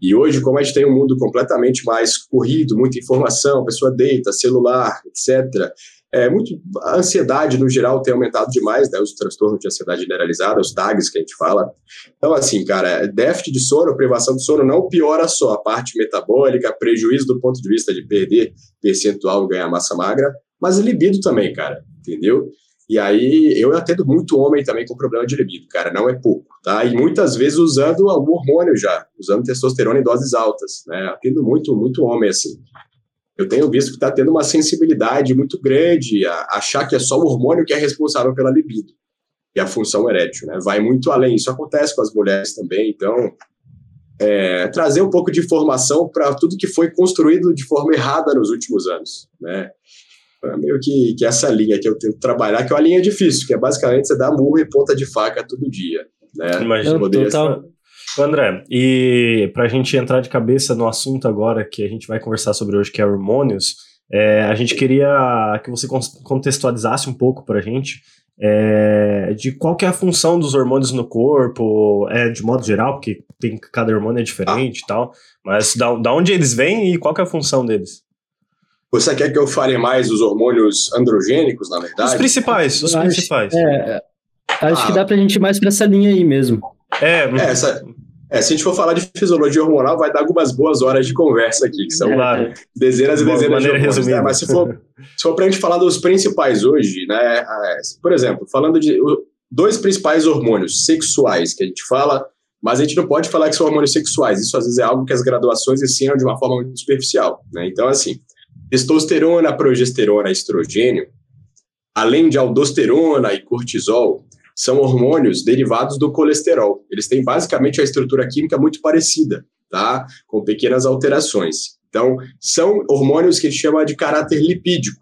E hoje, como a gente tem um mundo completamente mais corrido, muita informação, a pessoa deita, celular, etc., é, muito, a ansiedade, no geral, tem aumentado demais, né, os transtornos de ansiedade generalizada, os tags que a gente fala. Então, assim, cara, déficit de sono, privação de sono não piora só a parte metabólica, prejuízo do ponto de vista de perder percentual ganhar massa magra, mas libido também, cara, entendeu? E aí, eu atendo muito homem também com problema de libido, cara, não é pouco, tá? E muitas vezes usando algum hormônio já, usando testosterona em doses altas, né? Atendo muito, muito homem assim eu tenho visto que está tendo uma sensibilidade muito grande a achar que é só o hormônio que é responsável pela libido e a função erétil, né? Vai muito além. Isso acontece com as mulheres também. Então, é, trazer um pouco de informação para tudo que foi construído de forma errada nos últimos anos, né? É meio que, que essa linha que eu tento trabalhar, que é uma linha difícil, que é basicamente você dar murro e ponta de faca todo dia, né? Imagina, total, André, e para a gente entrar de cabeça no assunto agora que a gente vai conversar sobre hoje, que é hormônios, é, a gente queria que você contextualizasse um pouco para a gente é, de qual que é a função dos hormônios no corpo, é, de modo geral, porque tem, cada hormônio é diferente ah. e tal, mas da, da onde eles vêm e qual que é a função deles? Você quer que eu fale mais dos hormônios androgênicos, na verdade? Os principais, os principais. É, acho ah. que dá pra gente ir mais pra essa linha aí mesmo. É, é essa, É, se a gente for falar de fisiologia hormonal, vai dar algumas boas horas de conversa aqui, que são Claro. dezenas e De dezenas de hormônios, né? Mas se for, se for pra gente falar dos principais hoje, né? Por exemplo, falando de dois principais hormônios sexuais que a gente fala, mas a gente não pode falar que são hormônios sexuais. Isso às vezes é algo que as graduações ensinam de uma forma muito superficial, né? Então, assim, testosterona, progesterona, estrogênio, além de aldosterona e cortisol, são hormônios derivados do colesterol. Eles têm basicamente a estrutura química muito parecida, tá? Com pequenas alterações. Então, são hormônios que a gente chama de caráter lipídico.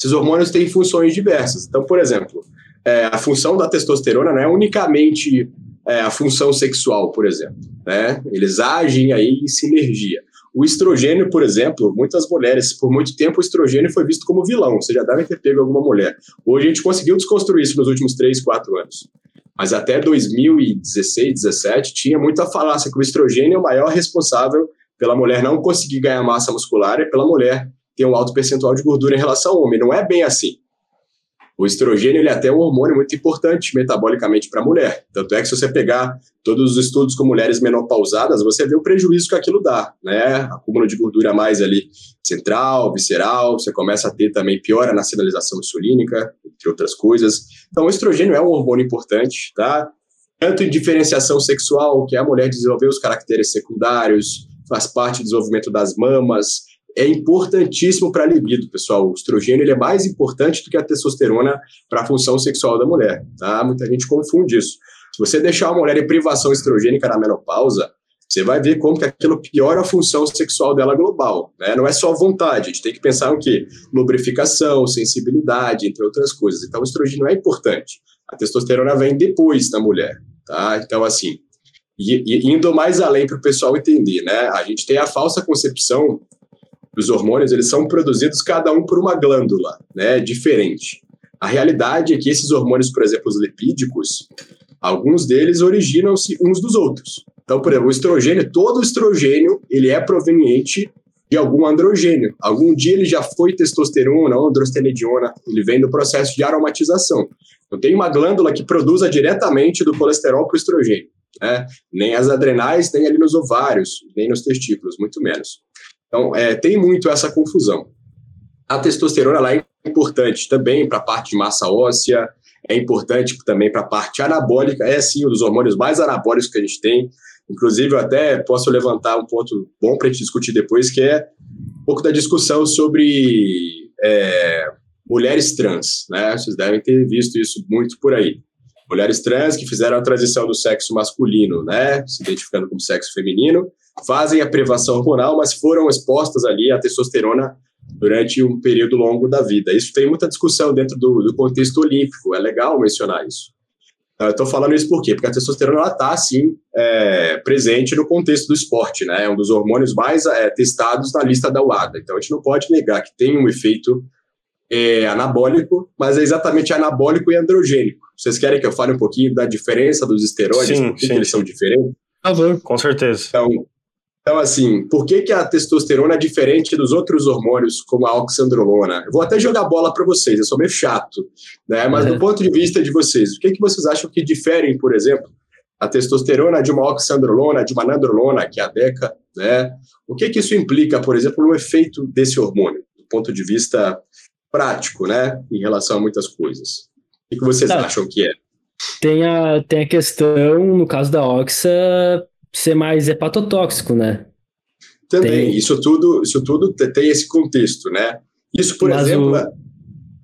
Esses hormônios têm funções diversas. Então, por exemplo, é, a função da testosterona não é unicamente é, a função sexual, por exemplo. Né? Eles agem aí em sinergia. O estrogênio, por exemplo, muitas mulheres, por muito tempo, o estrogênio foi visto como vilão. Você já deve ter pego alguma mulher. Hoje a gente conseguiu desconstruir isso nos últimos 3, 4 anos. Mas até 2016, 17, tinha muita falácia que o estrogênio é o maior responsável pela mulher não conseguir ganhar massa muscular e pela mulher ter um alto percentual de gordura em relação ao homem. Não é bem assim. O estrogênio ele é até um hormônio muito importante metabolicamente para a mulher. Tanto é que se você pegar todos os estudos com mulheres menopausadas, você vê o prejuízo que aquilo dá, né? Acúmulo de gordura mais ali central, visceral, você começa a ter também piora na sinalização insulínica, entre outras coisas. Então, o estrogênio é um hormônio importante, tá? Tanto em diferenciação sexual, que é a mulher desenvolver os caracteres secundários, faz parte do desenvolvimento das mamas, é importantíssimo para a libido, pessoal. O estrogênio ele é mais importante do que a testosterona para a função sexual da mulher, tá? Muita gente confunde isso. Se você deixar uma mulher em privação estrogênica na menopausa, você vai ver como que aquilo piora a função sexual dela global, né? Não é só vontade, a gente tem que pensar o quê? Lubrificação, sensibilidade, entre outras coisas. Então, o estrogênio é importante. A testosterona vem depois da mulher, tá? Então, assim, e, e indo mais além para o pessoal entender, né? A gente tem a falsa concepção os hormônios eles são produzidos cada um por uma glândula, né, diferente. A realidade é que esses hormônios, por exemplo, os lipídicos, alguns deles originam-se uns dos outros. Então, por exemplo, o estrogênio, todo estrogênio, ele é proveniente de algum androgênio. Algum dia ele já foi testosterona ou androstenediona, ele vem do processo de aromatização. Então, tem uma glândula que produza diretamente do colesterol para o estrogênio. Né? Nem as adrenais, nem ali nos ovários, nem nos testículos, muito menos. Então, é, tem muito essa confusão. A testosterona ela é importante também para a parte de massa óssea, é importante também para a parte anabólica, é sim um dos hormônios mais anabólicos que a gente tem. Inclusive, eu até posso levantar um ponto bom para a gente discutir depois, que é um pouco da discussão sobre é, mulheres trans. Né? Vocês devem ter visto isso muito por aí. Mulheres trans que fizeram a transição do sexo masculino, né, se identificando como sexo feminino, fazem a privação hormonal, mas foram expostas ali à testosterona durante um período longo da vida. Isso tem muita discussão dentro do, do contexto olímpico, é legal mencionar isso. Eu estou falando isso por quê? Porque a testosterona está, sim, é, presente no contexto do esporte, né? É um dos hormônios mais é, testados na lista da UADA. Então, a gente não pode negar que tem um efeito é, anabólico, mas é exatamente anabólico e androgênico. Vocês querem que eu fale um pouquinho da diferença dos esteroides? Sim, por que, sim, que eles sim. são diferentes? Por favor. Com certeza. Então, então, assim, por que, que a testosterona é diferente dos outros hormônios, como a oxandrolona? Eu vou até jogar bola para vocês, eu sou meio chato, né? Mas Uhum. do ponto de vista de vocês, o que, que vocês acham que diferem, por exemplo, a testosterona de uma oxandrolona, de uma nandrolona, que é a DECA, né? O que, que isso implica, por exemplo, no efeito desse hormônio, do ponto de vista prático, né? Em relação a muitas coisas. O que, que vocês acham que é? Tem a, tem a questão, no caso da Oxa, ser mais hepatotóxico, né? Também, Tem- isso tudo, isso tudo te- tem esse contexto, né? Isso, por Mas exemplo. o- é-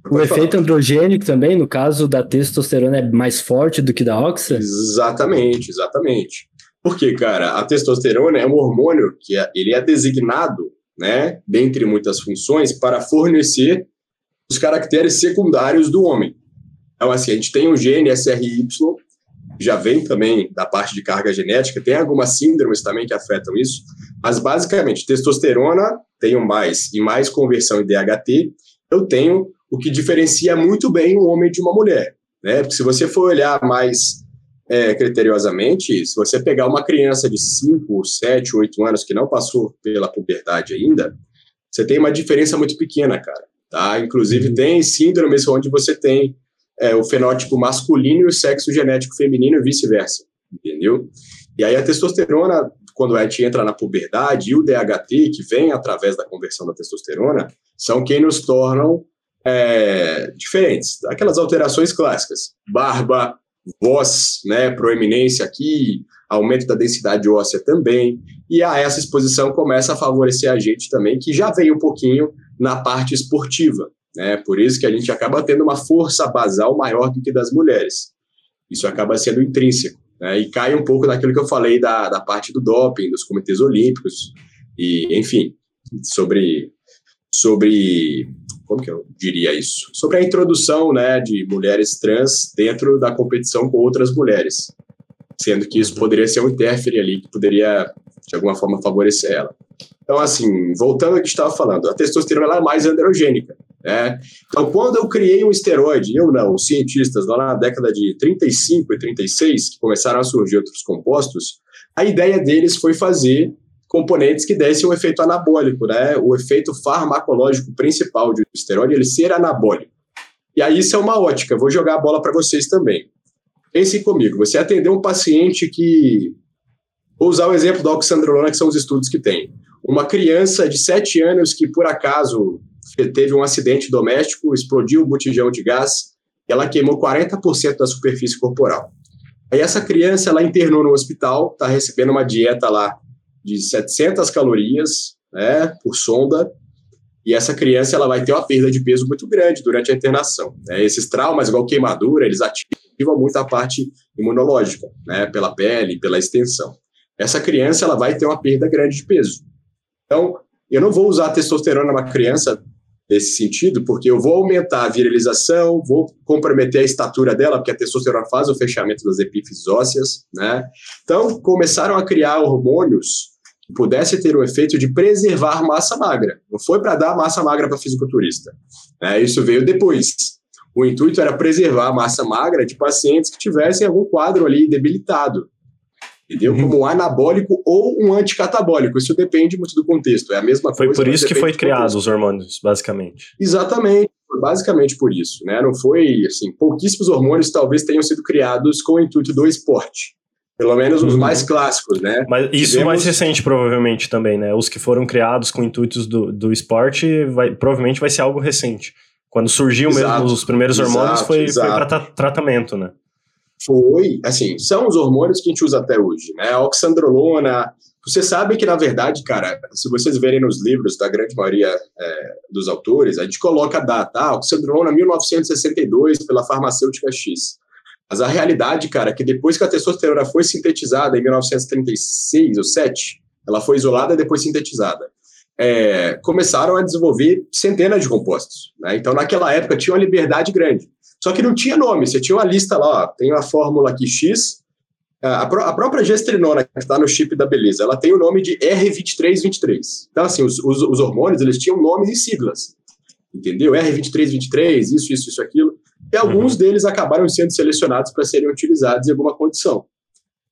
O falar. efeito androgênico também, no caso da testosterona, é mais forte do que da Oxa? Exatamente, exatamente. Porque, cara, a testosterona é um hormônio que é- ele é designado, né, dentre muitas funções, para fornecer os caracteres secundários do homem. Então, assim, a gente tem o gene SRY, já vem também da parte de carga genética, tem algumas síndromes também que afetam isso, mas basicamente, testosterona tenho mais e mais conversão em DHT, eu tenho o que diferencia muito bem um homem de uma mulher, né? Porque se você for olhar mais é, criteriosamente, se você pegar uma criança de 5, 7, 8 anos que não passou pela puberdade ainda, você tem uma diferença muito pequena, cara. Tá? Inclusive, tem síndromes onde você tem é, o fenótipo masculino e o sexo genético feminino e vice-versa, entendeu? E aí a testosterona, quando a gente entra na puberdade, e o DHT, que vem através da conversão da testosterona, são quem nos tornam é, diferentes. Aquelas alterações clássicas, barba, voz, né, proeminência aqui, aumento da densidade óssea também, e a essa exposição começa a favorecer a gente também, que já veio um pouquinho na parte esportiva, né, por isso que a gente acaba tendo uma força basal maior do que das mulheres. Isso acaba sendo intrínseco, né, e cai um pouco daquilo que eu falei da, da parte do doping, dos comitês olímpicos, e, enfim, sobre, sobre como que eu diria isso? Sobre a introdução né, de mulheres trans dentro da competição com outras mulheres, sendo que isso poderia ser um interfere ali, que poderia, de alguma forma, favorecer ela. Então, assim, voltando ao que estava falando, a testosterona é mais androgênica. Né? Então, quando eu criei um esteroide, eu não, os cientistas lá na década de 35 e 36, que começaram a surgir outros compostos, a ideia deles foi fazer componentes que dessem um efeito anabólico, né? O efeito farmacológico principal de um esteroide ele ser anabólico. E aí isso é uma ótica. Vou jogar a bola para vocês também. Pensem comigo. Você atendeu um paciente que vou usar o exemplo da oxandrolona, que são os estudos que tem. Uma criança de 7 anos que por acaso teve um acidente doméstico, explodiu o botijão de gás, e ela queimou 40% da superfície corporal. Aí essa criança ela internou no hospital, está recebendo uma dieta lá de 700 calorias né, por sonda, e essa criança ela vai ter uma perda de peso muito grande durante a internação. Né? Esses traumas, igual queimadura, eles ativam muito a parte imunológica, né, pela pele, pela extensão. Essa criança ela vai ter uma perda grande de peso. Então, eu não vou usar testosterona numa criança nesse sentido, porque eu vou aumentar a virilização, vou comprometer a estatura dela, porque a testosterona faz o fechamento das epífises ósseas, né? Então, começaram a criar hormônios pudesse ter o efeito de preservar massa magra. Não foi para dar massa magra para fisiculturista. É, isso veio depois. O intuito era preservar a massa magra de pacientes que tivessem algum quadro ali debilitado. Entendeu? Uhum. Como um anabólico ou um anticatabólico. Isso depende muito do contexto. É a mesma foi coisa. Foi por isso que foi criado os hormônios, basicamente. Exatamente. Basicamente por isso. Né? Não foi assim. Pouquíssimos hormônios talvez tenham sido criados com o intuito do esporte. Pelo menos os uhum. mais clássicos, né? Mas isso Tivemos... mais recente, provavelmente, também, né? Os que foram criados com intuitos do, do esporte, vai, provavelmente vai ser algo recente. Quando surgiu exato, mesmo os primeiros exato, hormônios, foi, foi para tra tratamento, né? Foi, assim, são os hormônios que a gente usa até hoje, né? A oxandrolona. Você sabe que, na verdade, cara, se vocês verem nos livros da grande maioria é, dos autores, a gente coloca a data, ah, oxandrolona 1962 pela farmacêutica X. Mas a realidade, cara, é que depois que a testosterona foi sintetizada em 1936 ou 7, ela foi isolada e depois sintetizada. É, começaram a desenvolver centenas de compostos. Né? Então, naquela época, tinha uma liberdade grande. Só que não tinha nome, você tinha uma lista lá, ó, tem uma fórmula aqui X, a, a própria gestrinona, que está no chip da beleza, ela tem o nome de R2323. Então, assim, os, os, os hormônios, eles tinham nomes e siglas, entendeu? R2323, isso, isso, isso, aquilo e alguns uhum. deles acabaram sendo selecionados para serem utilizados em alguma condição.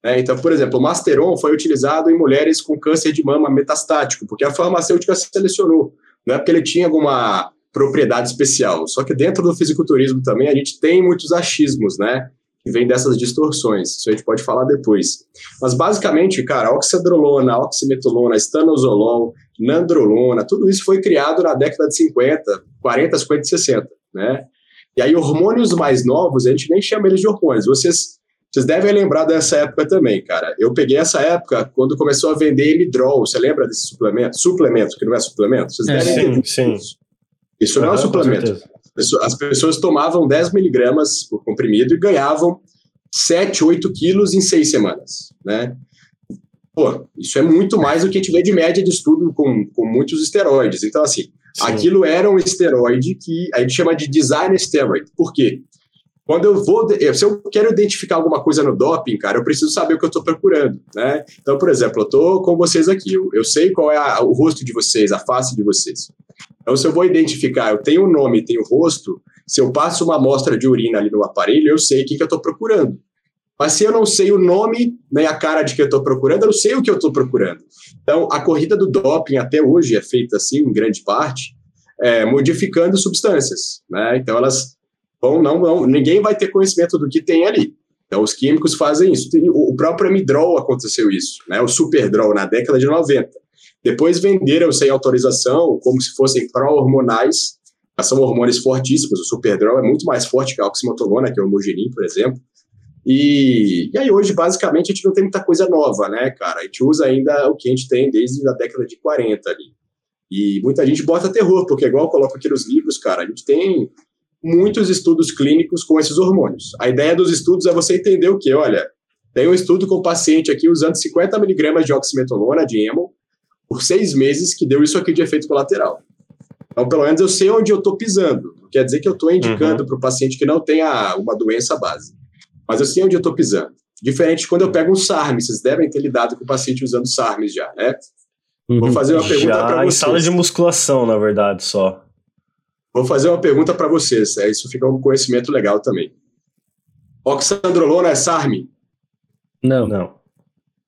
É, então, por exemplo, o Masteron foi utilizado em mulheres com câncer de mama metastático, porque a farmacêutica selecionou, não é porque ele tinha alguma propriedade especial. Só que dentro do fisiculturismo também a gente tem muitos achismos, né? Que vem dessas distorções. Isso a gente pode falar depois. Mas basicamente, cara, oxandrolona, oximetolona, estanozolol, nandrolona, tudo isso foi criado na década de 50, 40, 50 e 60, né? E aí, hormônios mais novos, a gente nem chama eles de hormônios. Vocês, vocês devem lembrar dessa época também, cara. Eu peguei essa época quando começou a vender Emidrol. Você lembra desse suplemento? Suplemento, que não é suplemento? Vocês é, devem sim, sim. Isso, isso não é um suplemento. As pessoas tomavam 10 miligramas por comprimido e ganhavam 7, 8 quilos em 6 semanas, né? Pô, isso é muito mais do que a gente vê de média de estudo com, com muitos esteroides. Então, assim, Sim. Aquilo era um esteroide que a gente chama de design steroid. Por quê? Quando eu vou, se eu quero identificar alguma coisa no doping, cara, eu preciso saber o que eu estou procurando, né? Então, por exemplo, eu estou com vocês aqui, eu, sei qual é a, o rosto de vocês, a face de vocês. Então, se eu vou identificar, eu tenho o um nome, tenho o rosto, se eu passo uma amostra de urina ali no aparelho, eu sei o que, que eu estou procurando. Mas se eu não sei o nome nem a cara de que eu estou procurando, eu não sei o que eu estou procurando. Então, a corrida do doping até hoje é feita assim, em grande parte, é, modificando substâncias. Né? Então, elas vão, não, não, ninguém vai ter conhecimento do que tem ali. Então, os químicos fazem isso. O próprio Emidrol aconteceu isso, né? o Superdrol, na década de 90. Depois venderam sem autorização, como se fossem pró-hormonais, são hormônios fortíssimos. O Superdrol é muito mais forte que a oximotolona, que é o Homogenin, por exemplo. E, e aí hoje, basicamente, a gente não tem muita coisa nova, né, cara? A gente usa ainda o que a gente tem desde a década de 40 ali. E muita gente bota terror, porque igual eu coloco aqui nos livros, cara, a gente tem muitos estudos clínicos com esses hormônios. A ideia dos estudos é você entender o que, olha, tem um estudo com o paciente aqui usando 50 miligramas de oximetolona, de emo, por seis meses, que deu isso aqui de efeito colateral. Então, pelo menos eu sei onde eu estou pisando. Não quer dizer que eu estou indicando uhum. para o paciente que não tenha uma doença base mas eu sei onde eu estou pisando. Diferente quando eu pego um SARM, vocês devem ter lidado com o paciente usando SARMs já, né? Uhum. Vou fazer uma pergunta para vocês. em sala de musculação, na verdade, só. Vou fazer uma pergunta para vocês, é, isso fica um conhecimento legal também. Oxandrolona é SARM? Não. Não.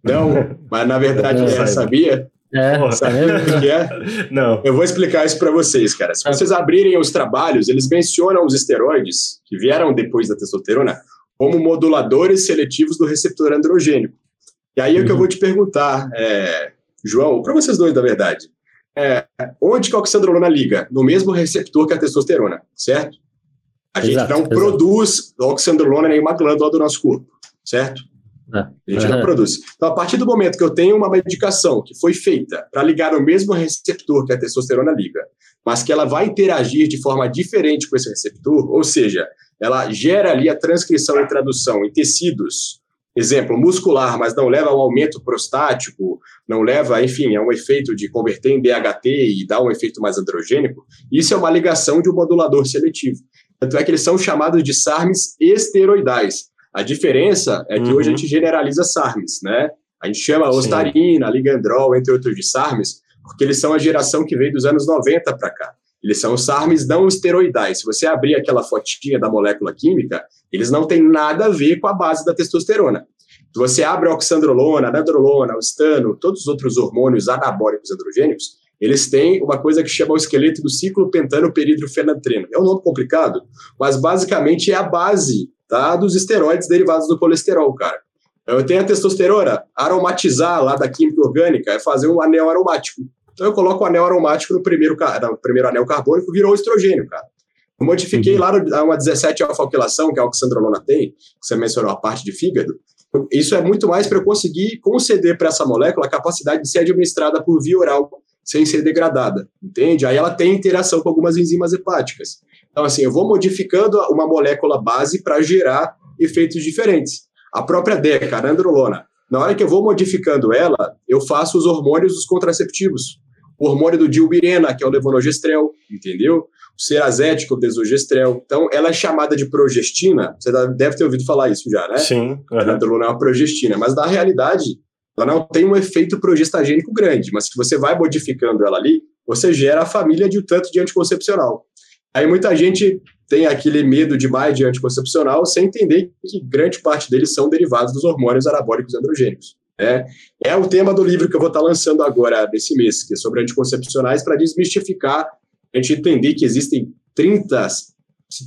Não, mas na verdade não, é, sabia? É, sabe o que é? Não. Eu vou explicar isso para vocês, cara. Se vocês abrirem os trabalhos, eles mencionam os esteroides que vieram depois da testosterona como moduladores seletivos do receptor androgênico. E aí é uhum. que eu uhum. vou te perguntar, é, João, para vocês dois, na verdade, é, onde que a oxandrolona liga? No mesmo receptor que a testosterona, certo? A gente exato, não exato. produz oxandrolona em nenhuma glândula do nosso corpo, certo? É. A gente uhum. não produz. Então, a partir do momento que eu tenho uma medicação que foi feita para ligar no mesmo receptor que a testosterona liga, mas que ela vai interagir de forma diferente com esse receptor, ou seja, ela gera ali a transcrição e tradução em tecidos, exemplo, muscular, mas não leva a um aumento prostático, não leva, enfim, a um efeito de converter em DHT e dar um efeito mais androgênico, isso é uma ligação de um modulador seletivo. Tanto é que eles são chamados de SARMs esteroidais. A diferença é que uhum. hoje a uhum. gente generaliza SARMs, né? A gente chama ostarina, ligandrol, entre outros de SARMs, porque eles são a geração que veio dos anos 90 para cá. Eles são SARMs não esteroidais. Se você abrir aquela fotinha da molécula química, eles não têm nada a ver com a base da testosterona. Se você abre a oxandrolona, a nadrolona, o estano, todos os outros hormônios anabólicos androgênicos, eles têm uma coisa que chama o esqueleto do ciclo pentano peridrofenatreno. É um nome complicado, mas basicamente é a base tá, dos esteroides derivados do colesterol, cara. Eu tenho a testosterona, aromatizar lá da química orgânica é fazer um anel aromático. Então eu coloco o anel aromático no primeiro, no primeiro anel carbônico, virou estrogênio, cara. Eu modifiquei uhum. lá uma 17 alfa-alquilação, que a oxandrolona tem, que você mencionou a parte de fígado. Isso é muito mais para eu conseguir conceder para essa molécula a capacidade de ser administrada por via oral, sem ser degradada, entende? Aí ela tem interação com algumas enzimas hepáticas. Então, assim, eu vou modificando uma molécula base para gerar efeitos diferentes. A própria DECA, a androlona, na hora que eu vou modificando ela, eu faço os hormônios dos contraceptivos o hormônio do dilbirena, que é o levonorgestrel, entendeu? O cerazético, o desogestrel. Então, ela é chamada de progestina. Você deve ter ouvido falar isso já, né? Sim. Uhum. A é uma progestina. Mas, na realidade, ela não tem um efeito progestagênico grande. Mas, se você vai modificando ela ali, você gera a família de um tanto de anticoncepcional. Aí, muita gente tem aquele medo demais de anticoncepcional sem entender que grande parte deles são derivados dos hormônios anabólicos androgênicos. É, é o tema do livro que eu vou estar lançando agora, nesse mês, que é sobre anticoncepcionais, para desmistificar, a gente entender que existem 30,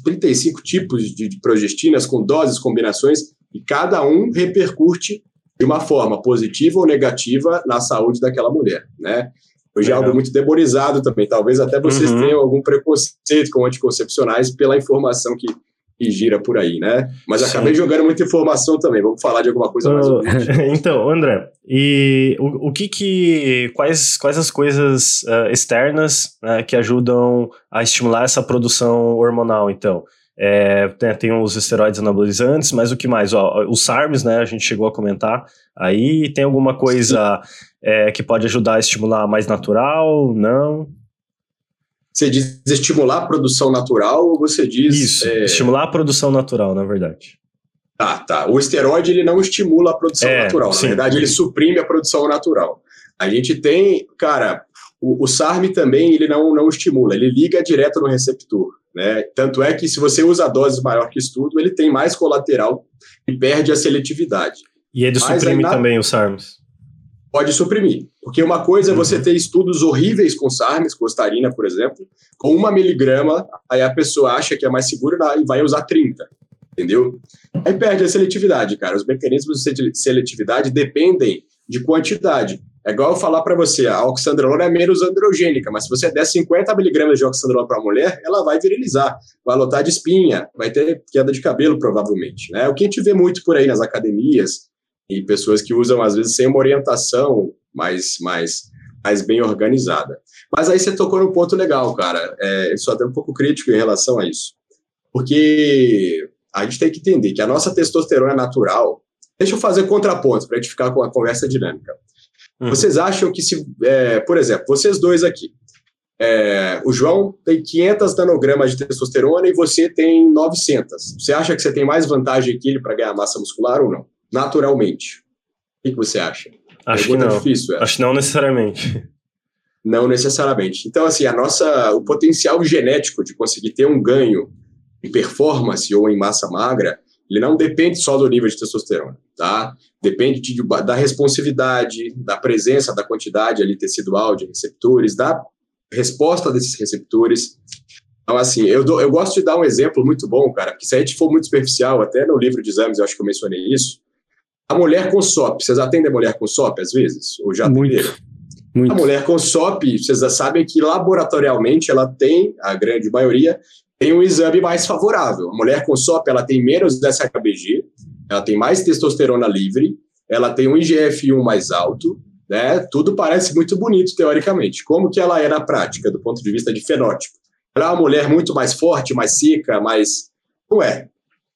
35 tipos de, de progestinas com doses, combinações, e cada um repercute de uma forma positiva ou negativa na saúde daquela mulher, né? Hoje é, algo muito demonizado também. Talvez até vocês uhum. tenham algum preconceito com anticoncepcionais pela informação que, que gira por aí, né? Mas Sim. acabei jogando muita informação também. Vamos falar de alguma coisa mais. então, André, e o, o que que quais quais as coisas uh, externas uh, que ajudam a estimular essa produção hormonal? Então, é, tem, tem, os esteroides anabolizantes, mas o que mais? Ó, os SARMs, né? A gente chegou a comentar. Aí tem alguma coisa é, que pode ajudar a estimular mais natural? Não? Você diz estimular a produção natural ou você diz. Isso, é... estimular a produção natural, na verdade. Tá, tá. O esteroide ele não estimula a produção é, natural. Sim, na verdade, ele suprime a produção natural. A gente tem, cara, o, o SARM também ele não, não estimula, ele liga direto no receptor. Né? Tanto é que se você usa a dose maior que estudo, ele tem mais colateral e perde a seletividade. E ele Mas suprime também os SARMs pode suprimir. Porque uma coisa é você uhum. ter estudos horríveis com SARMs, com ostarina, por exemplo, com uma miligrama, aí a pessoa acha que é mais segura e vai usar 30. entendeu? Aí perde a seletividade, cara. Os mecanismos de seletividade dependem de quantidade. É igual eu falar para você, a oxandrolona é menos androgênica, mas se você der 50 miligramas de oxandrolona para a mulher, ela vai virilizar, vai lotar de espinha, vai ter queda de cabelo, provavelmente. Né? O que a gente vê muito por aí nas academias e pessoas que usam, às vezes, sem uma orientação mais, mais, mais bem organizada. Mas aí você tocou num ponto legal, cara. É, eu sou até um pouco crítico em relação a isso. Porque a gente tem que entender que a nossa testosterona natural. Deixa eu fazer contrapontos para a gente ficar com a conversa dinâmica. Uhum. Vocês acham que se, é, por exemplo, vocês dois aqui, é, o João tem 500 nanogramas de testosterona e você tem 900. Você acha que você tem mais vantagem que ele para ganhar massa muscular ou não? Naturalmente. O que, você acha? Acho Pergunta que não. Difícil, Acho que não necessariamente. Não necessariamente. Então, assim, a nossa, o potencial genético de conseguir ter um ganho em performance ou em massa magra, ele não depende só do nível de testosterona, tá? Depende de, da responsividade, da presença, da quantidade ali tecidual de receptores, da resposta desses receptores. Então, assim, eu, dou, eu gosto de dar um exemplo muito bom, cara, porque se a gente for muito superficial, até no livro de exames eu acho que eu mencionei isso, a mulher com SOP, vocês atendem a mulher com SOP às vezes? Ou já muito, muito. A mulher com SOP, vocês já sabem que laboratorialmente ela tem, a grande maioria, tem um exame mais favorável. A mulher com SOP, ela tem menos SHBG, ela tem mais testosterona livre, ela tem um IGF-1 mais alto, né? Tudo parece muito bonito teoricamente. Como que ela é na prática, do ponto de vista de fenótipo? Ela é uma mulher muito mais forte, mais seca, mais... Não é.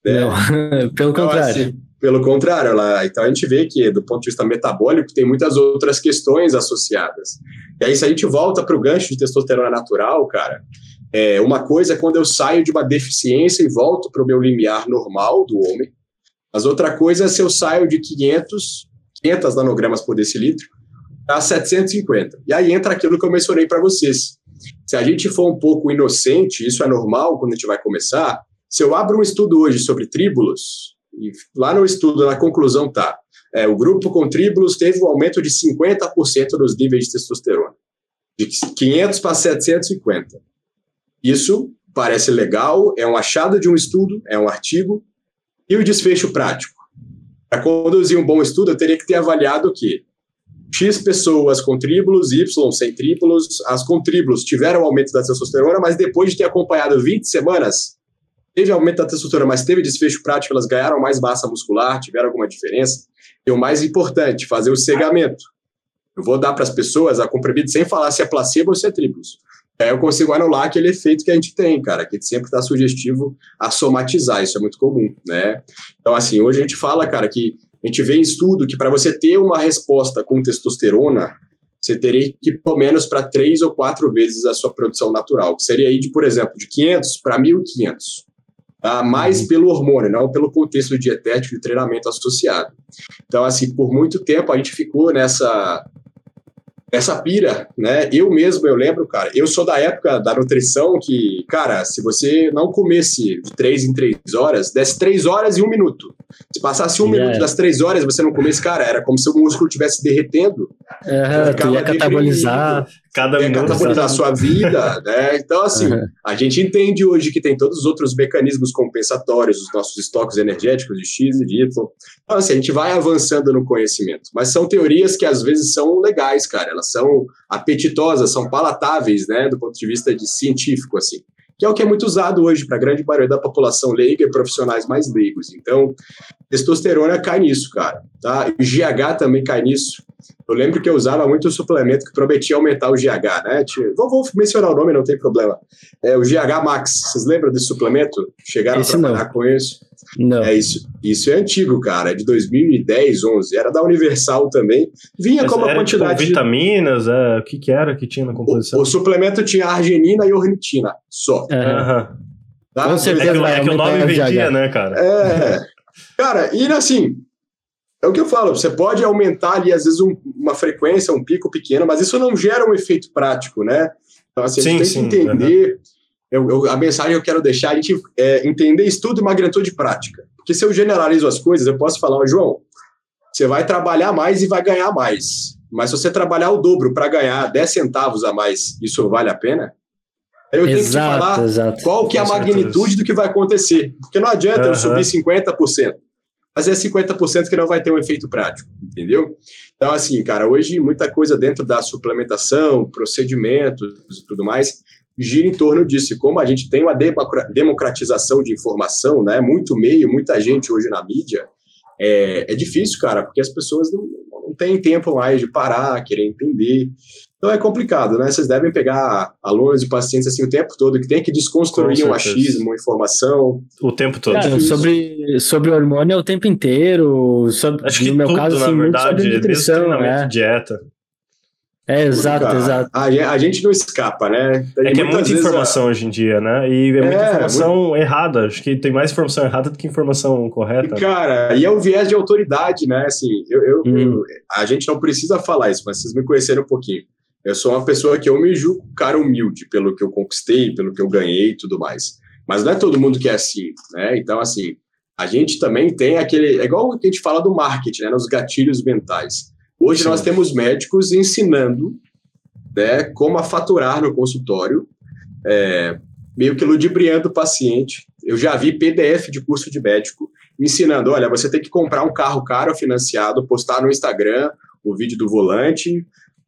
Né? Não, pelo então, contrário. Assim, pelo contrário, ela, então a gente vê que, do ponto de vista metabólico, tem muitas outras questões associadas. E aí, se a gente volta para o gancho de testosterona natural, cara, é, uma coisa é quando eu saio de uma deficiência e volto para o meu limiar normal do homem, mas outra coisa é se eu saio de 500, 500 nanogramas por decilitro a 750. E aí entra aquilo que eu mencionei para vocês. Se a gente for um pouco inocente, isso é normal quando a gente vai começar. Se eu abro um estudo hoje sobre tríbulos, e lá no estudo, na conclusão tá, é, o grupo com tríbulos teve um aumento de 50% nos níveis de testosterona, de 500 para 750. Isso parece legal, é um achado de um estudo, é um artigo, e o desfecho prático. Para conduzir um bom estudo, eu teria que ter avaliado que X pessoas com tríbulos, Y sem tríbulos, as com tríbulos tiveram aumento da testosterona, mas depois de ter acompanhado 20 semanas, teve aumento da testosterona, mas teve desfecho prático, elas ganharam mais massa muscular, tiveram alguma diferença. E o mais importante, fazer o cegamento. Eu vou dar para as pessoas a comprimido sem falar se é placebo ou se é tríbulos aí eu consigo anular aquele efeito que a gente tem, cara, que sempre está sugestivo a somatizar, isso é muito comum, né? Então, assim, hoje a gente fala, cara, que a gente vê em estudo que para você ter uma resposta com testosterona, você teria que pelo menos para três ou quatro vezes a sua produção natural, que seria aí de, por exemplo, de 500 para 1.500. Mais uhum. pelo hormônio, não pelo contexto dietético e treinamento associado. Então, assim, por muito tempo a gente ficou nessa essa pira, né? Eu mesmo, eu lembro, cara, eu sou da época da nutrição que, cara, se você não comesse de três em três horas, desse três horas e um minuto. Se passasse um yeah. minuto das três horas você não comesse, cara, era como se o músculo estivesse derretendo. É, tu ia catabolizar. Cada é, minuto. Catabolizar a sua vida, né? Então, assim, uhum. a gente entende hoje que tem todos os outros mecanismos compensatórios, os nossos estoques energéticos de X e de Y. Então, assim, a gente vai avançando no conhecimento. Mas são teorias que às vezes são legais, cara. Elas são apetitosas, são palatáveis, né? Do ponto de vista de científico, assim que é o que é muito usado hoje para a grande maioria da população leiga e profissionais mais leigos. Então, testosterona cai nisso, cara. Tá? O GH também cai nisso. Eu lembro que eu usava muito o suplemento que prometia aumentar o GH, né? Vou, vou mencionar o nome, não tem problema. É o GH Max. Vocês lembram desse suplemento? Chegaram a trabalhar não. com isso? Não. É isso. Isso é antigo, cara. É de 2010, 11. Era da Universal também. Vinha Mas com uma quantidade. Tipo, vitaminas, é, o que, que era que tinha na composição? O, o suplemento tinha arginina e ornitina, só. Uhum. Tá? Com certeza, é que, é que o nome vendia, né, cara? É. Cara, e assim, é o que eu falo, você pode aumentar ali, às vezes, um, uma frequência, um pico pequeno, mas isso não gera um efeito prático, né? Então, assim, a gente sim, tem sim, que entender. Uhum. Eu, eu, a mensagem que eu quero deixar, a gente é, entender estudo e magnitude prática. Porque se eu generalizo as coisas, eu posso falar, João, você vai trabalhar mais e vai ganhar mais. Mas se você trabalhar o dobro para ganhar 10 centavos a mais, isso vale a pena? Eu tenho exato, que te falar exato. qual que é a magnitude do que vai acontecer. Porque não adianta eu subir 50%, mas é 50% que não vai ter um efeito prático, entendeu? Então, assim, cara, hoje muita coisa dentro da suplementação, procedimentos e tudo mais, gira em torno disso. E como a gente tem uma democratização de informação, né? Muito meio, muita gente hoje na mídia, é, é difícil, cara, porque as pessoas não, não têm tempo mais de parar, querer entender. Então é complicado, né? Vocês devem pegar alunos e pacientes assim o tempo todo, que tem que desconstruir um achismo, uma informação. O tempo todo. Cara, sobre, sobre hormônio é o tempo inteiro. Sobre, Acho que no meu tudo, caso, assim, na verdade, sobre nutrição, né? dieta. É, exato, Cara, exato. A, a, gente não escapa, né? Tem é que é muita informação a... hoje em dia, né? E é, muita é, informação muito... errada. Acho que tem mais informação errada do que informação correta. E, cara, e é um viés de autoridade, né? Assim, eu, eu, hum. eu, a gente não precisa falar isso, mas vocês me conheceram um pouquinho. Eu sou uma pessoa que eu me julgo cara humilde pelo que eu conquistei, pelo que eu ganhei e tudo mais. Mas não é todo mundo que é assim, né? Então, assim, a gente também tem aquele. É igual que a gente fala do marketing, né? Nos gatilhos mentais. Hoje Sim. nós temos médicos ensinando né, como a faturar no consultório, é, meio que ludibriando o paciente. Eu já vi PDF de curso de médico ensinando: olha, você tem que comprar um carro caro financiado, postar no Instagram o vídeo do volante,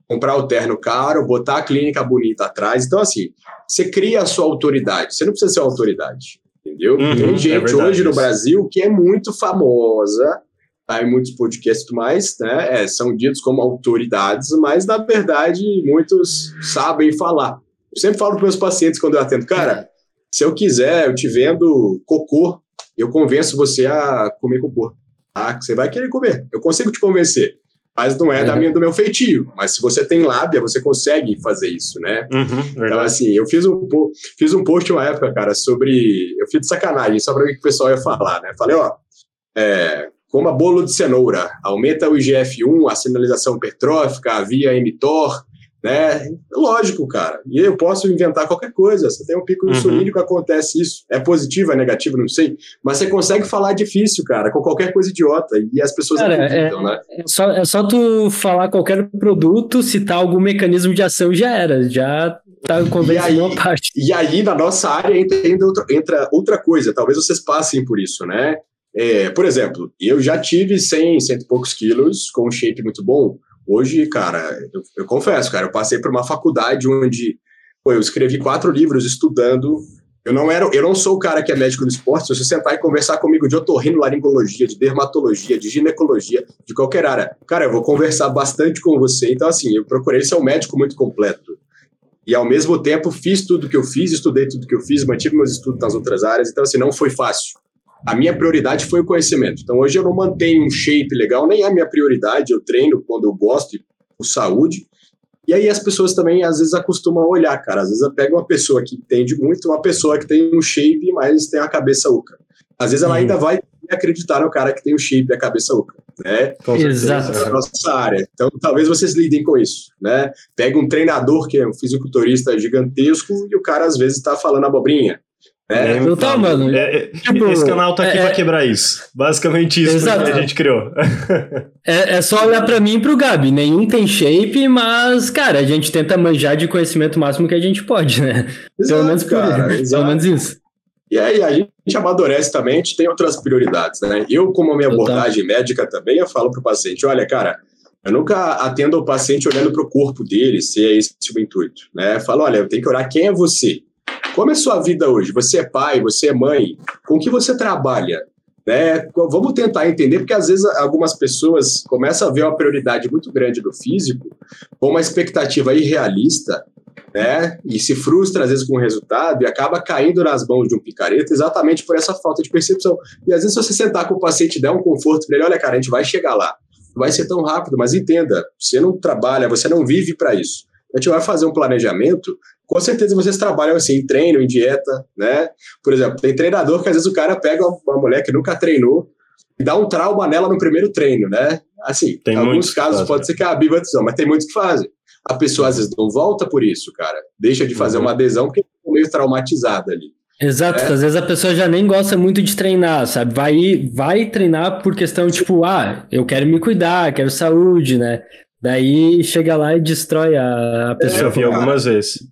comprar o terno caro, botar a clínica bonita atrás. Então, assim, você cria a sua autoridade. Você não precisa ser autoridade, entendeu? Uhum, Tem é gente é hoje isso. no Brasil que é muito famosa tá em muitos podcasts e tudo mais, né, é, são ditos como autoridades, mas na verdade muitos sabem falar. Eu sempre falo para meus pacientes quando eu atendo, cara, se eu quiser, eu te vendo cocô, eu convenço você a comer cocô. Tá? Você vai querer comer. Eu consigo te convencer. Mas não é, é. da minha, do meu feitio. Mas se você tem lábia, você consegue fazer isso, né? Uhum, então, assim, eu fiz um, fiz um post uma época, cara, sobre. Eu fiz de sacanagem, só para ver o que o pessoal ia falar, né? Falei, ó, é, como a bolo de cenoura, aumenta o IGF-1, a sinalização pertrófica, a via mTOR, né? Lógico, cara. E eu posso inventar qualquer coisa. Você tem um pico uhum. insulínico, acontece isso. É positivo, é negativo, não sei. Mas você consegue falar difícil, cara, com qualquer coisa idiota. E as pessoas cara, acreditam, é, né? É só, é só tu falar qualquer produto, citar algum mecanismo de ação já era. Já tá convencendo uma parte. E aí, na nossa área, entra outra, entra outra coisa. Talvez vocês passem por isso, né? É, por exemplo, eu já tive 100, cento e poucos quilos com um shape muito bom. Hoje, cara, eu, eu, confesso, cara, eu passei por uma faculdade onde pô, eu escrevi quatro livros estudando. Eu não era, eu não sou o cara que é médico do esporte. Se você sentar e conversar comigo de otorrinolaringologia, de dermatologia, de ginecologia, de qualquer área, cara, eu vou conversar bastante com você. Então, assim, eu procurei ser um médico muito completo. E ao mesmo tempo fiz tudo que eu fiz, estudei tudo que eu fiz, mantive meus estudos nas outras áreas. Então, assim, não foi fácil a minha prioridade foi o conhecimento. Então hoje eu não mantenho um shape legal, nem é a minha prioridade, eu treino quando eu gosto, por saúde. E aí as pessoas também às vezes acostumam a olhar, cara. Às vezes pega uma pessoa que entende muito, uma pessoa que tem um shape, mas tem a cabeça oca. Às vezes ela uhum. ainda vai acreditar no cara que tem o shape e a cabeça oca, né? Exato. É a nossa área. Então talvez vocês lidem com isso, né? Pega um treinador que é um fisiculturista gigantesco e o cara às vezes está falando abobrinha. É, então tá, mano. É, é, tipo, esse canal tá aqui é, pra quebrar isso. Basicamente isso que a gente criou. é, é só olhar pra mim e pro Gabi. Nenhum tem shape, mas, cara, a gente tenta manjar de conhecimento máximo que a gente pode, né? Exato, pelo menos cara, pelo menos isso. E aí a gente amadurece também, a gente tem outras prioridades, né? Eu, como a minha abordagem médica também, eu falo pro paciente, olha, cara, eu nunca atendo o paciente olhando pro corpo dele, se é esse o intuito, né? Falo, olha, eu tenho que olhar quem é você. Como é a sua vida hoje? Você é pai, você é mãe, com que você trabalha? Né? Vamos tentar entender, porque às vezes algumas pessoas começam a ver uma prioridade muito grande do físico, com uma expectativa irrealista, né? E se frustra às vezes com o resultado e acaba caindo nas mãos de um picareta exatamente por essa falta de percepção. E às vezes, se você sentar com o paciente e der um conforto para ele, olha, cara, a gente vai chegar lá. Não vai ser tão rápido, mas entenda, você não trabalha, você não vive para isso. A gente vai fazer um planejamento com certeza vocês trabalham assim, em treino, em dieta, né? Por exemplo, tem treinador que às vezes o cara pega uma mulher que nunca treinou e dá um trauma nela no primeiro treino, né? Assim, tem em alguns casos fazem, pode ser que é a bivatização, mas tem muitos que fazem. A pessoa às vezes não volta por isso, cara. Deixa de fazer uhum. uma adesão porque é meio traumatizada ali. Exato, é. às vezes a pessoa já nem gosta muito de treinar, sabe? Vai, vai treinar por questão, tipo, ah, eu quero me cuidar, quero saúde, né? Daí chega lá e destrói a, a pessoa. É, eu vi algumas vezes.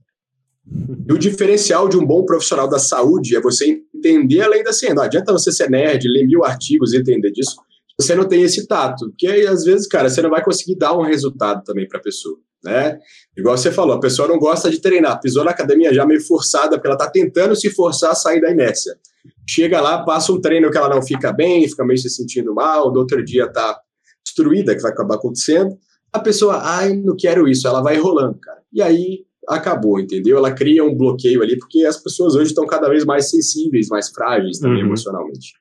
E o diferencial de um bom profissional da saúde é você entender além da ciência. Não adianta você ser nerd, ler mil artigos e entender disso. Você não tem esse tato. Porque aí, às vezes, cara, você não vai conseguir dar um resultado também para a pessoa. Né? Igual você falou, a pessoa não gosta de treinar, pisou na academia já meio forçada, porque ela está tentando se forçar a sair da inércia. Chega lá, passa um treino que ela não fica bem, fica meio se sentindo mal, do outro dia está destruída, que vai acabar acontecendo. A pessoa, ai, não quero isso, ela vai enrolando, cara. E aí acabou, entendeu? Ela cria um bloqueio ali, porque as pessoas hoje estão cada vez mais sensíveis, mais frágeis também uhum. emocionalmente.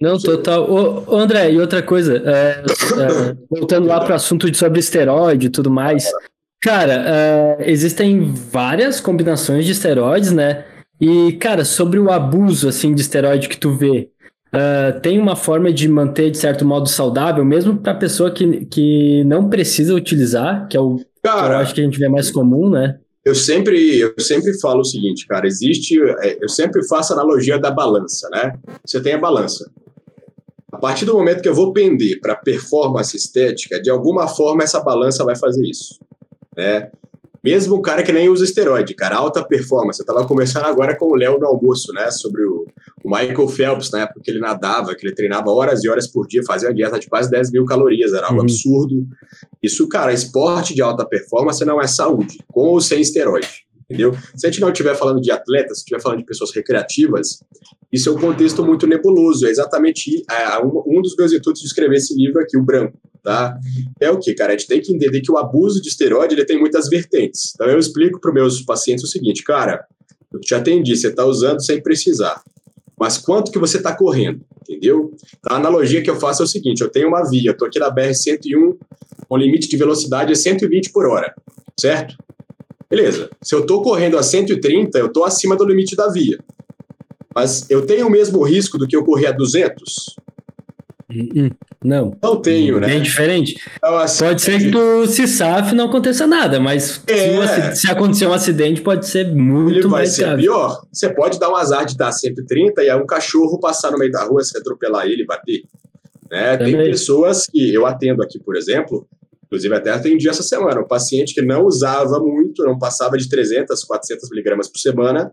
Não, total. Ô, André, e outra coisa, é, é, voltando lá para o assunto de sobre esteroide e tudo mais, cara, é, existem várias combinações de esteroides, né? E, cara, sobre o abuso, assim, de esteroide que tu vê, uh, tem uma forma de manter, de certo modo, saudável, mesmo para pessoa que, que não precisa utilizar, que é o cara, que eu acho que a gente vê mais comum, né? Eu sempre, eu sempre falo o seguinte, cara, existe, é, eu sempre faço a analogia da balança, né? Você tem a balança. A partir do momento que eu vou pender para performance estética, de alguma forma essa balança vai fazer isso, né? Mesmo o cara que nem usa esteroide, cara, alta performance. Eu tava conversando agora com o Léo no almoço, né, sobre o, o, Michael Phelps, na época que ele nadava, que ele treinava horas e horas por dia, fazia uma dieta de quase 10 mil calorias, era algo uhum. absurdo. Isso, cara, esporte de alta performance não é saúde, com ou sem esteroide, entendeu? Se a gente não estiver falando de atletas, se estiver falando de pessoas recreativas, isso é um contexto muito nebuloso. É exatamente é, um, um dos meus intuitos de escrever esse livro aqui, o Branco tá? É o que, cara? A gente tem que entender que o abuso de esteroide ele tem muitas vertentes. Então eu explico para os meus pacientes o seguinte, cara, eu te atendi, você está usando sem precisar. Mas quanto que você está correndo? Entendeu? Então, a analogia que eu faço é o seguinte: eu tenho uma via, eu estou aqui na BR-101, com limite de velocidade é 120 por hora, certo? Beleza. Se eu estou correndo a 130, eu estou acima do limite da via. Mas eu tenho o mesmo risco do que eu correr a 200? Não. Não tenho, né? Bem diferente. Então, assim, pode ser que tu se safe e não aconteça nada, mas é. se, se, acontecer um acidente, pode ser muito Ele mais vai ser pior. Você pode dar um azar de dar 130 e aí um cachorro passar no meio da rua, você atropelar ele e bater. Né? Tem pessoas que eu atendo aqui, por exemplo, inclusive até atendi essa semana, um paciente que não usava muito, não passava de 300, 400 miligramas por semana,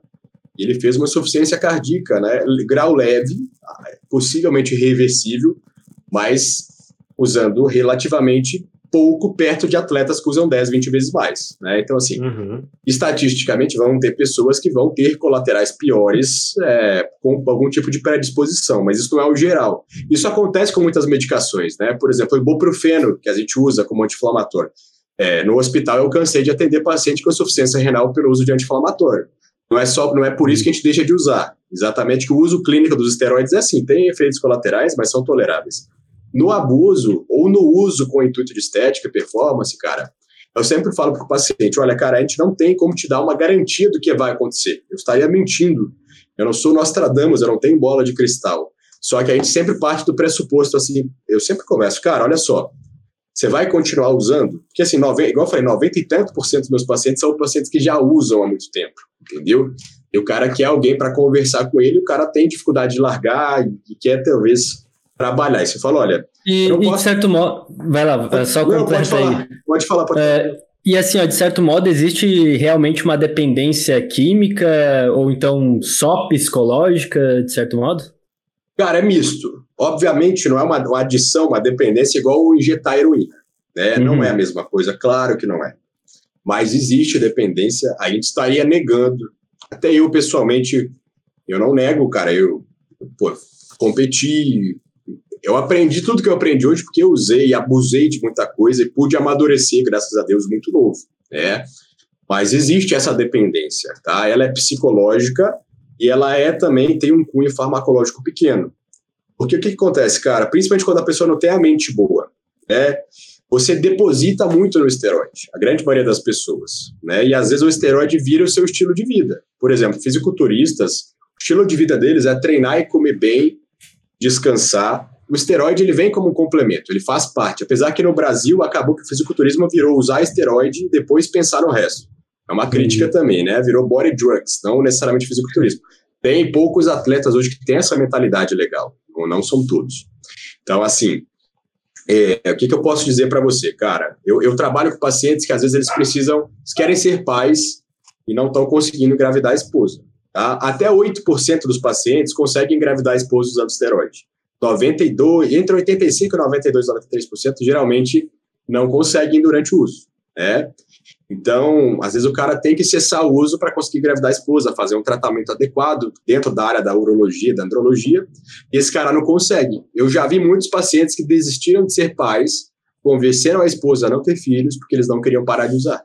e ele fez uma insuficiência cardíaca, né? grau leve, possivelmente reversível, mas usando relativamente pouco perto de atletas que usam 10, 20 vezes mais. Né? Então, assim, uhum. estatisticamente vão ter pessoas que vão ter colaterais piores é, com algum tipo de predisposição, mas isso não é o geral. Isso acontece com muitas medicações, né? Por exemplo, o ibuprofeno, que a gente usa como anti-inflamatório. É, no hospital eu cansei de atender paciente com insuficiência renal pelo uso de anti-inflamatório. Não é só, não é por isso que a gente deixa de usar. Exatamente que o uso clínico dos esteroides é assim, tem efeitos colaterais, mas são toleráveis. No abuso ou no uso com intuito de estética performance, cara, eu sempre falo para o paciente: olha, cara, a gente não tem como te dar uma garantia do que vai acontecer. Eu estaria mentindo. Eu não sou Nostradamus, eu não tenho bola de cristal. Só que a gente sempre parte do pressuposto assim. Eu sempre converso, cara, olha só. Você vai continuar usando? Porque, assim, igual eu falei, 90 e tanto por cento dos meus pacientes são pacientes que já usam há muito tempo, entendeu? E o cara quer alguém para conversar com ele, o cara tem dificuldade de largar e quer, talvez, trabalhar. E você fala, olha. E, e de certo modo. Vai lá, só completa aí. Pode falar, pode é, falar. E assim, ó, de certo modo, existe realmente uma dependência química ou então só psicológica, de certo modo? Cara, é misto. Obviamente, não é uma, uma adição, uma dependência igual injetar heroína. Né? Uhum. Não é a mesma coisa, claro que não é. Mas existe dependência, a gente estaria negando. Até eu, pessoalmente, eu não nego, cara. Eu pô, competi, eu aprendi tudo que eu aprendi hoje porque eu usei e abusei de muita coisa e pude amadurecer, graças a Deus, muito novo, né? Mas existe essa dependência, tá? Ela é psicológica e ela é também tem um cunho farmacológico pequeno. Porque o que, que acontece, cara? Principalmente quando a pessoa não tem a mente boa, né? Você deposita muito no esteroide, a grande maioria das pessoas, né? E às vezes o esteroide vira o seu estilo de vida. Por exemplo, fisiculturistas, o estilo de vida deles é treinar e comer bem, descansar o esteroide ele vem como um complemento, ele faz parte. Apesar que no Brasil acabou que o fisiculturismo virou usar esteroide e depois pensar no resto. É uma crítica uhum. também, né? Virou body drugs, não necessariamente fisiculturismo. Tem poucos atletas hoje que têm essa mentalidade legal, ou não são todos. Então, assim, é, o que, que, eu posso dizer para você, cara? Eu, eu, trabalho com pacientes que às vezes eles precisam, eles querem ser pais e não estão conseguindo engravidar a esposa. Tá? Até 8% dos pacientes conseguem engravidar a esposa usando esteroide. 92, entre 85 e 92, 93% geralmente não conseguem durante o uso. Né? Então, às vezes o cara tem que cessar o uso para conseguir engravidar a esposa, fazer um tratamento adequado dentro da área da urologia, da andrologia, e esse cara não consegue. Eu já vi muitos pacientes que desistiram de ser pais, convenceram a esposa a não ter filhos, porque eles não queriam parar de usar.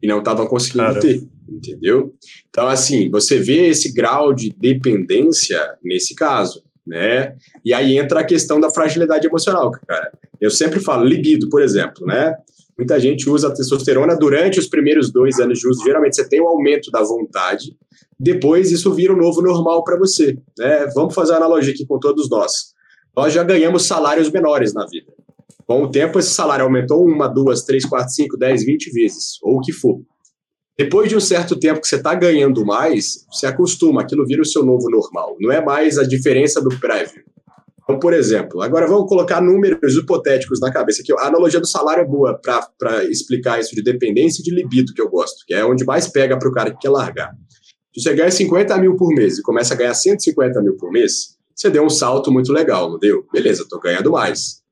E não estavam conseguindo ter, entendeu? Então, assim, você vê esse grau de dependência nesse caso, né? E aí entra a questão da fragilidade emocional, cara. Eu sempre falo, libido, por exemplo, né? Muita gente usa a testosterona durante os primeiros dois anos de uso. Geralmente você tem um aumento da vontade, depois isso vira um novo normal para você. Né? Vamos fazer uma analogia aqui com todos nós. Nós já ganhamos salários menores na vida. Com o tempo, esse salário aumentou uma, duas, três, quatro, cinco, dez, vinte vezes, ou o que for. Depois de um certo tempo que você está ganhando mais, você acostuma, aquilo vira o seu novo normal. Não é mais a diferença do prévio. Então, por exemplo, agora vamos colocar números hipotéticos na cabeça aqui. A analogia do salário é boa para explicar isso de dependência e de libido, que eu gosto, que é onde mais pega para o cara que quer largar. Se você ganha 50 mil por mês e começa a ganhar 150 mil por mês, você deu um salto muito legal, não deu? Beleza, estou ganhando mais.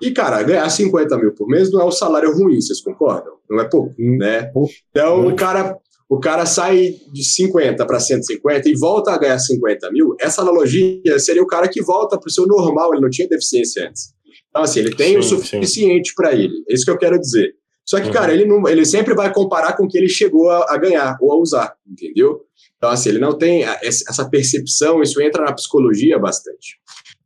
E, cara, ganhar 50 mil por mês não é um salário ruim, vocês concordam? Não é pouco, né? Então, o cara o cara sai de 50 para 150 e volta a ganhar 50 mil, essa analogia seria o cara que volta para o seu normal, ele não tinha deficiência antes. Então, assim, ele tem sim, o suficiente para ele. É isso que eu quero dizer. Só que, uhum. cara, ele, não, ele sempre vai comparar com o que ele chegou a, a, ganhar ou a usar, entendeu? Então, assim, ele não tem essa percepção, isso entra na psicologia bastante.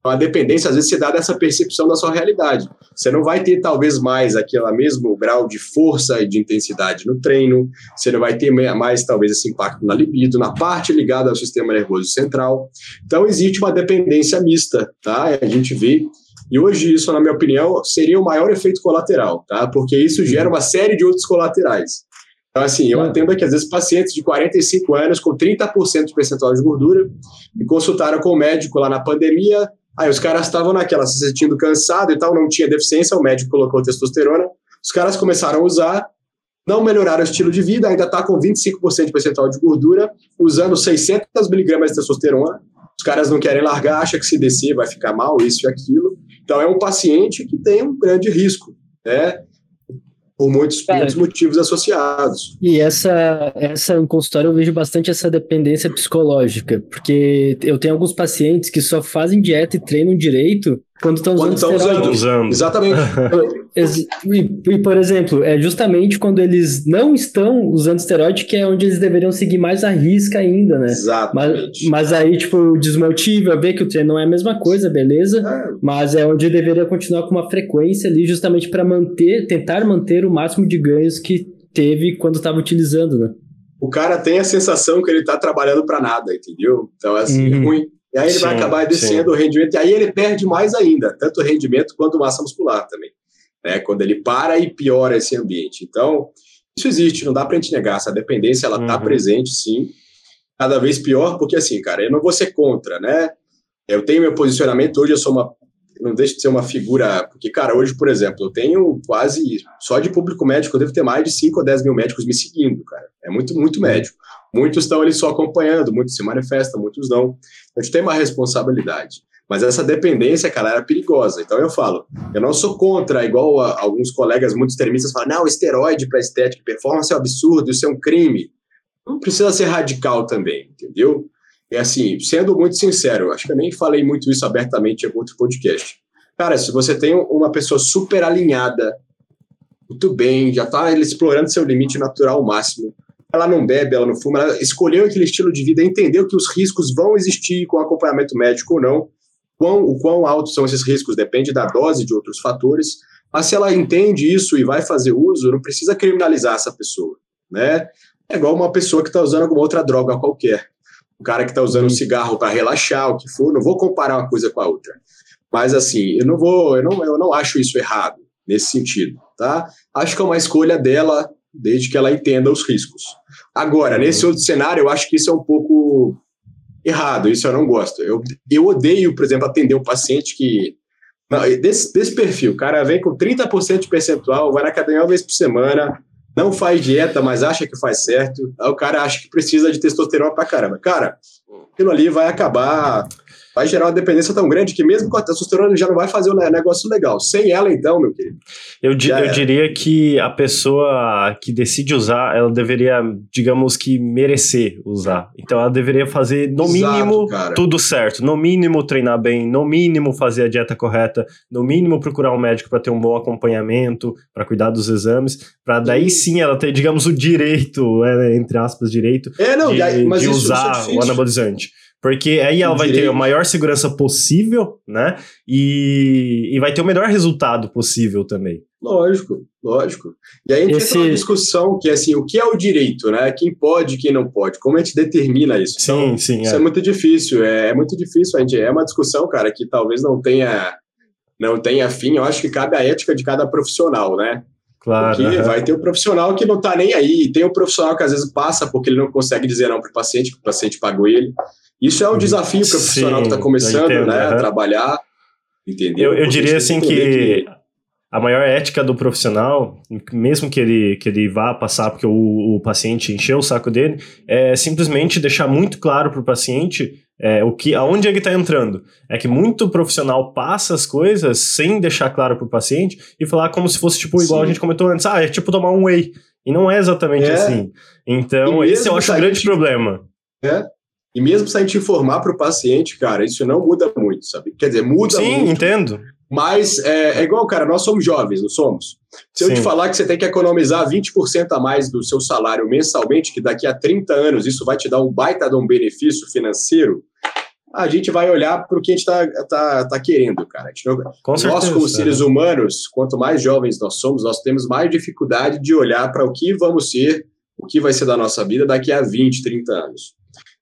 Então, a dependência, às vezes, se dá dessa percepção da sua realidade. Você não vai ter, talvez, mais aquele mesmo grau de força e de intensidade no treino, você não vai ter mais, talvez, esse impacto na libido, na parte ligada ao sistema nervoso central. Então, existe uma dependência mista, tá? A gente vê e hoje isso, na minha opinião, seria o maior efeito colateral, tá? Porque isso gera uma série de outros colaterais. Então, assim, eu atendo aqui, às vezes, pacientes de 45 anos com 30% de percentual de gordura e consultaram com o médico lá na pandemia, Aí os caras estavam naquela, se sentindo cansado e tal, não tinha deficiência, o médico colocou testosterona. Os caras começaram a usar, não melhoraram o estilo de vida, ainda está com 25% de percentual de gordura, usando 600 miligramas de testosterona. Os caras não querem largar, acham que se descer vai ficar mal, isso e aquilo. Então é um paciente que tem um grande risco, né? Por muitos, muitos motivos associados. E essa, essa em consultório eu vejo bastante essa dependência psicológica, porque eu tenho alguns pacientes que só fazem dieta e treinam direito quando estão usando quando usando. usando. Exatamente. e, e, por exemplo, é justamente quando eles não estão usando esteroide que é onde eles deveriam seguir mais a risca ainda, né? Exatamente. Mas, mas aí, tipo, desmotiva, ver que o treino não é a mesma coisa, beleza? É. Mas é onde deveria continuar com uma frequência ali, justamente para manter, tentar manter o máximo de ganhos que teve quando estava utilizando, né? O cara tem a sensação que ele está trabalhando para nada, entendeu? Então, assim, é uhum. é ruim. E aí ele sim, vai acabar descendo sim. o rendimento, e aí ele perde mais ainda, tanto o rendimento quanto massa muscular também. Né? Quando ele para e piora esse ambiente. Então, isso existe, não dá para a gente negar. Essa dependência, ela está uhum. presente, sim. Cada vez pior, porque assim, cara, eu não vou ser contra, né? Eu tenho meu posicionamento, hoje eu sou uma. Não deixo de ser uma figura. Porque, cara, hoje, por exemplo, eu tenho quase. Só de público médico, eu devo ter mais de 5 ou 10 mil médicos me seguindo, cara. É muito, muito médico. Muitos estão ali só acompanhando, muitos se manifestam, muitos não. A gente tem uma responsabilidade. Mas essa dependência, cara, era perigosa. Então eu falo, eu não sou contra, igual a, alguns colegas muito extremistas falam, não, esteroide para estética e performance é um absurdo, isso é um crime. Não precisa ser radical também, entendeu? É assim, sendo muito sincero, acho que eu nem falei muito isso abertamente em algum outro podcast. Cara, se você tem uma pessoa super alinhada, muito bem, já está explorando seu limite natural máximo, ela não bebe, ela não fuma, ela escolheu aquele estilo de vida, entendeu que os riscos vão existir com acompanhamento médico ou não. Quão, o quão altos são esses riscos depende da dose de outros fatores. Mas se ela entende isso e vai fazer uso, não precisa criminalizar essa pessoa, né? É igual uma pessoa que está usando alguma outra droga qualquer. O cara que está usando um cigarro para relaxar, o que for, não vou comparar uma coisa com a outra. Mas assim, eu não vou, eu não, eu não acho isso errado nesse sentido, tá? Acho que é uma escolha dela desde que ela entenda os riscos. Agora, nesse outro cenário, eu acho que isso é um pouco errado, isso eu não gosto. Eu, eu odeio, por exemplo, atender um paciente que. Não, desse, desse perfil, o cara vem com 30% de percentual, vai na academia uma vez por semana, não faz dieta, mas acha que faz certo. Aí o cara acha que precisa de testosterona pra caramba. Cara, aquilo ali vai acabar vai gerar uma dependência tão grande que mesmo com a testosterona já não vai fazer um negócio legal. Sem ela, então, meu querido. Eu, eu diria que a pessoa que decide usar, ela deveria, digamos que, merecer usar. Então ela deveria fazer, no Exato, mínimo, cara. tudo certo. No mínimo, treinar bem, no mínimo, fazer a dieta correta, no mínimo, procurar um médico para ter um bom acompanhamento, para cuidar dos exames, para daí sim ela ter, digamos, o direito, é, entre aspas, direito, é, não, de, aí, de usar é o anabolizante. Porque aí ela vai ter a maior segurança possível, né? E, e vai ter o melhor resultado possível também. Lógico, lógico. E aí a gente Esse... entra uma discussão que é assim, o que é o direito, né? Quem pode e quem não pode? Como a gente determina isso? Sim, então, sim. Isso é. é. muito difícil, é, é, muito difícil. A gente, é uma discussão, cara, que talvez não tenha, não tenha fim. Eu acho que cabe a ética de cada profissional, né? Claro. Porque vai ter o um profissional que não tá nem aí, tem o um profissional que às vezes passa porque ele não consegue dizer não para o paciente, que o paciente pagou ele. Isso é um desafio para o profissional que está começando entendo, né, a trabalhar, entendeu? Eu, eu diria assim que, que a maior ética do profissional, mesmo que ele, que ele vá passar porque o, o paciente encheu o saco dele, é simplesmente deixar muito claro para o paciente é, o que, aonde ele está entrando. É que muito profissional passa as coisas sem deixar claro para o paciente e falar como se fosse tipo igual Sim. a gente comentou antes, ah, é tipo tomar um whey. E não é exatamente é. assim. Então, esse eu acho o grande problema. É. E mesmo se a gente informar para o paciente, cara, isso não muda muito, sabe? Quer dizer, muda Sim, muito. Sim, entendo. Mas é, é, igual, cara, nós somos jovens, não somos? Se Sim. eu te falar que você tem que economizar 20% a mais do seu salário mensalmente, que daqui a 30 anos isso vai te dar um baita de um benefício financeiro, a gente vai olhar para o que a gente está tá, tá querendo, cara. Não, Com nós, certeza, como seres é. humanos, quanto mais jovens nós somos, nós temos mais dificuldade de olhar para o que vamos ser, o que vai ser da nossa vida daqui a 20, 30 anos.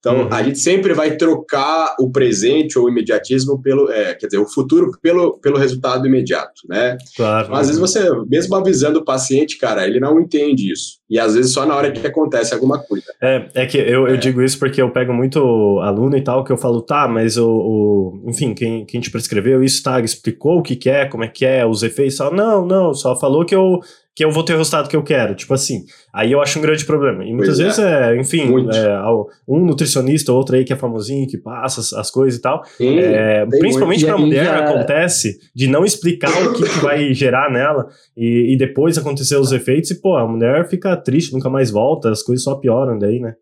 Então, uhum. a gente sempre vai trocar o presente ou o imediatismo pelo, é, quer dizer, o futuro pelo, pelo resultado imediato, né? Claro. Mas, às vezes você, mesmo avisando o paciente, cara, ele não entende isso. E às vezes só na hora que acontece alguma coisa. É, é que eu, é. eu digo isso porque eu pego muito aluno e tal, que eu falo, tá, mas o, o enfim, quem, quem te prescreveu isso, tá, explicou o que, que é, como é que é, os efeitos, só, não, não, só falou que eu que eu vou ter o resultado que eu quero. Tipo assim, aí eu acho um grande problema. E muitas pois vezes é, é enfim, é, um nutricionista, outro aí que é famosinho, que passa as, as coisas e tal. Sim, é, principalmente para mulher já... acontece de não explicar o que, que vai gerar nela e, e, depois acontecer os efeitos e, pô, a mulher fica triste, nunca mais volta, as coisas só pioram daí, né?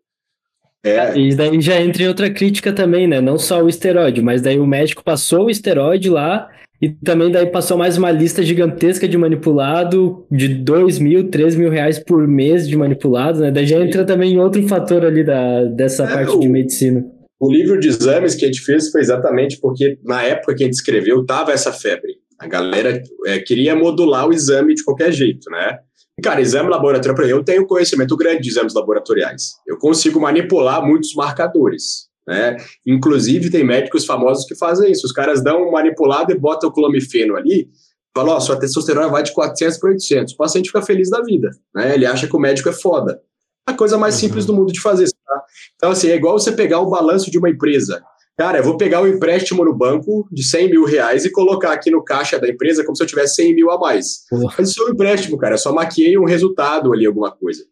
É. E daí já entra em outra crítica também, né? Não só o esteroide, mas daí o médico passou o esteroide lá e também daí passou mais uma lista gigantesca de manipulado, de 2 mil, 3 mil reais por mês de manipulado, né? Daí já entra também outro fator ali da, dessa é, parte o, de medicina. O livro de exames que a gente fez foi exatamente porque na época que a gente escreveu tava essa febre. A galera é, queria modular o exame de qualquer jeito, né? Cara, exame laboratorial, eu tenho conhecimento grande de exames laboratoriais. Eu consigo manipular muitos marcadores. Né? Inclusive, tem médicos famosos que fazem isso. Os caras dão um manipulado e botam o clomifeno ali, falam, ó, oh, sua testosterona vai de 400 para 800. O paciente fica feliz da vida, né? Ele acha que o médico é foda. A coisa mais uhum. simples do mundo de fazer, tá? Então, assim, é igual você pegar o balanço de uma empresa. Cara, eu vou pegar o um empréstimo no banco de 100 mil reais e colocar aqui no caixa da empresa como se eu tivesse 100 mil a mais. Mas isso é um empréstimo, cara. Eu só maquiei um resultado ali, alguma coisa.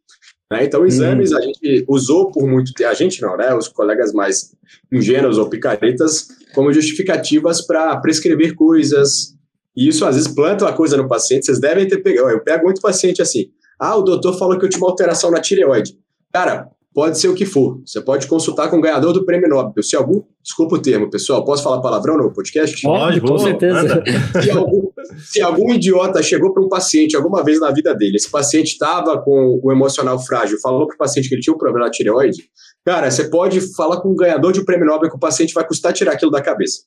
Né? Então, exames hum. a gente usou por muito tempo, a gente não, né? Os colegas mais ingênuos ou picaretas, como justificativas para prescrever coisas. E isso às vezes planta uma coisa no paciente. Vocês devem ter pegado. Eu pego muito paciente assim. Ah, o doutor falou que eu tinha uma alteração na tireoide. Cara, pode ser o que for. Você pode consultar com o ganhador do prêmio Nobel. Se algum, desculpa o termo, pessoal, posso falar palavrão no podcast? Pode, com certeza. Se algum, se algum idiota chegou para um paciente alguma vez na vida dele, esse paciente estava com o emocional frágil, falou para o paciente que ele tinha um problema na tireoide, cara, você pode falar com o ganhador de um prêmio Nobel que o paciente vai custar tirar aquilo da cabeça.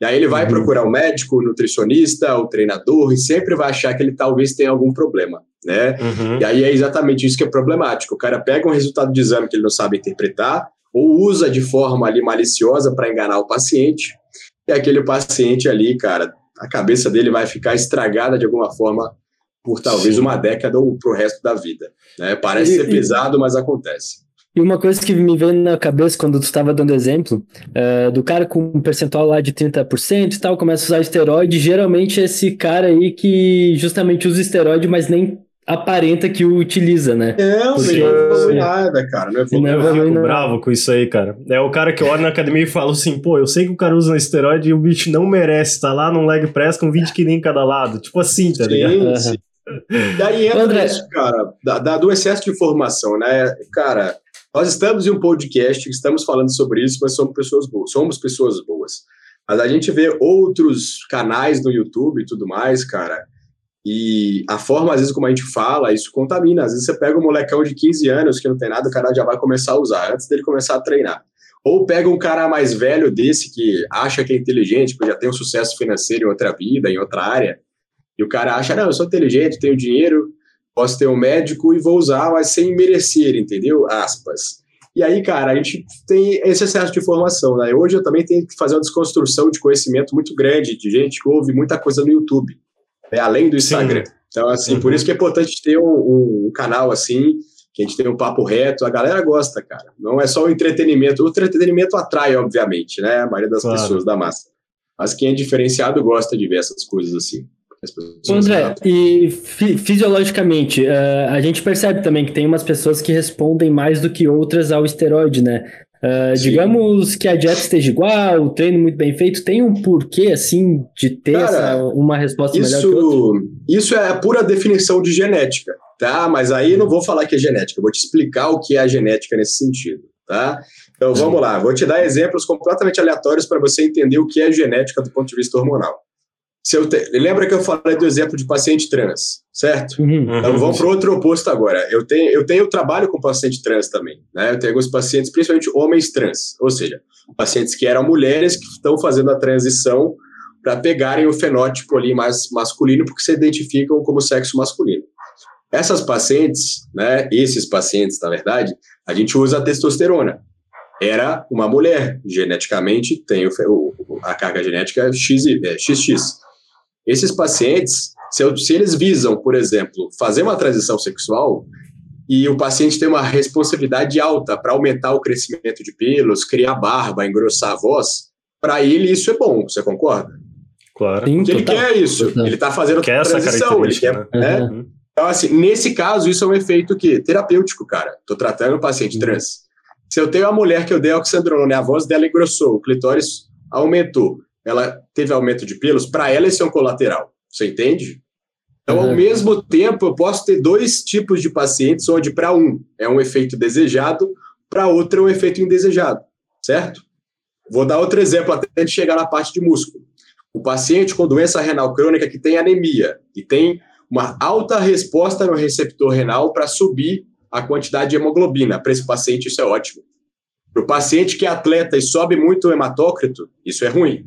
E aí ele vai uhum. procurar o médico, o nutricionista, o treinador e sempre vai achar que ele talvez tenha algum problema, né? Uhum. E aí é exatamente isso que é problemático. O cara pega um resultado de exame que ele não sabe interpretar ou usa de forma ali maliciosa para enganar o paciente. E aquele paciente ali, cara, a cabeça dele vai ficar estragada de alguma forma por talvez Sim. uma década ou para o resto da vida. Né? Parece e, ser pesado, mas acontece. E uma coisa que me veio na cabeça quando tu estava dando exemplo, uh, do cara com um percentual lá de 30% e tal, começa a usar esteroide, geralmente é esse cara aí que justamente usa esteroide, mas nem aparenta que o utiliza, né? É, não evolui nada, cara. Não evolui Eu nada. fico bravo com isso aí, cara. É o cara que olha na academia e fala assim, pô, eu sei que o cara usa esteroide e o bicho não merece, tá lá num leg press com 20 quilos em cada lado. Tipo assim, tá ligado? Sim, sim. Daí entra André. isso, cara, da, da- do excesso de informação, né? Cara, nós estamos em um podcast, estamos falando sobre isso, mas somos pessoas boas, somos pessoas boas. Mas a gente vê outros canais no YouTube e tudo mais, cara, e a forma, às vezes, como a gente fala, isso contamina. Às vezes você pega um molecão de 15 anos que não tem nada, o cara já vai começar a usar antes dele começar a treinar. Ou pega um cara mais velho desse que acha que é inteligente, porque já tem um sucesso financeiro em outra vida, em outra área, e o cara acha, não, eu sou inteligente, tenho dinheiro, posso ter um médico e vou usar, mas sem merecer, entendeu? Aspas. E aí, cara, a gente tem esse excesso de informação, né? Hoje eu também tenho que fazer uma desconstrução de conhecimento muito grande, de gente que ouve muita coisa no YouTube, né? além do Instagram. Então, assim, Uhum. por isso que é importante ter um, um- um canal assim, que a gente tem um papo reto, a galera gosta, cara. Não é só o entretenimento. O entretenimento atrai, obviamente, né? A maioria das Claro. pessoas da massa. Mas quem é diferenciado gosta de ver essas coisas assim. André, e fi- fisiologicamente, eh, a gente percebe também que tem umas pessoas que respondem mais do que outras ao esteroide, né? Sim. digamos que a dieta esteja igual, o treino muito bem feito, tem um porquê, assim, de ter Cara, essa, uma resposta melhor que outra? Isso, isso é a pura definição de genética, tá? Mas aí não vou falar que é genética, vou te explicar o que é a genética nesse sentido, tá? Então vamos lá, vou te dar exemplos completamente aleatórios para você entender o que é genética do ponto de vista hormonal. Se eu te- Lembra que eu falei do exemplo de paciente trans, certo? Uhum. Então Uhum. vamos para o outro oposto agora. Eu tenho, eu tenho trabalho com paciente trans também, né? Eu tenho alguns pacientes, principalmente homens trans, ou seja, pacientes que eram mulheres que estão fazendo a transição para pegarem o fenótipo ali mais masculino, porque se identificam como sexo masculino. Essas pacientes, né? Esses pacientes, na verdade, a gente usa a testosterona. Era uma mulher, geneticamente tem o a carga genética X, é, XX. Esses pacientes, se, eu- se eles visam, por exemplo, fazer uma transição sexual e o paciente tem uma responsabilidade alta para aumentar o crescimento de pelos, criar barba, engrossar a voz, para ele isso é bom, você concorda? Claro. Sim, Porque ele total. quer isso, Total. ele está fazendo Quer essa transição, ele quer, característica, né? Uhum. Então, assim, nesse caso, isso é um efeito que terapêutico, cara. Tô tratando um paciente Uhum. trans. Se eu tenho uma mulher que eu dei oxandrolona e a voz dela engrossou, o clitóris aumentou, ela teve aumento de pelos, para ela esse é um colateral. Você entende? Então, ao Uhum. mesmo tempo, eu posso ter dois tipos de pacientes, onde para um é um efeito desejado, para outro é um efeito indesejado, certo? Vou dar outro exemplo até de chegar na parte de músculo. O paciente com doença renal crônica que tem anemia e tem uma alta resposta no receptor renal para subir a quantidade de hemoglobina. Para esse paciente, isso é ótimo. Para o paciente que é atleta e sobe muito o hematócrito, isso é ruim.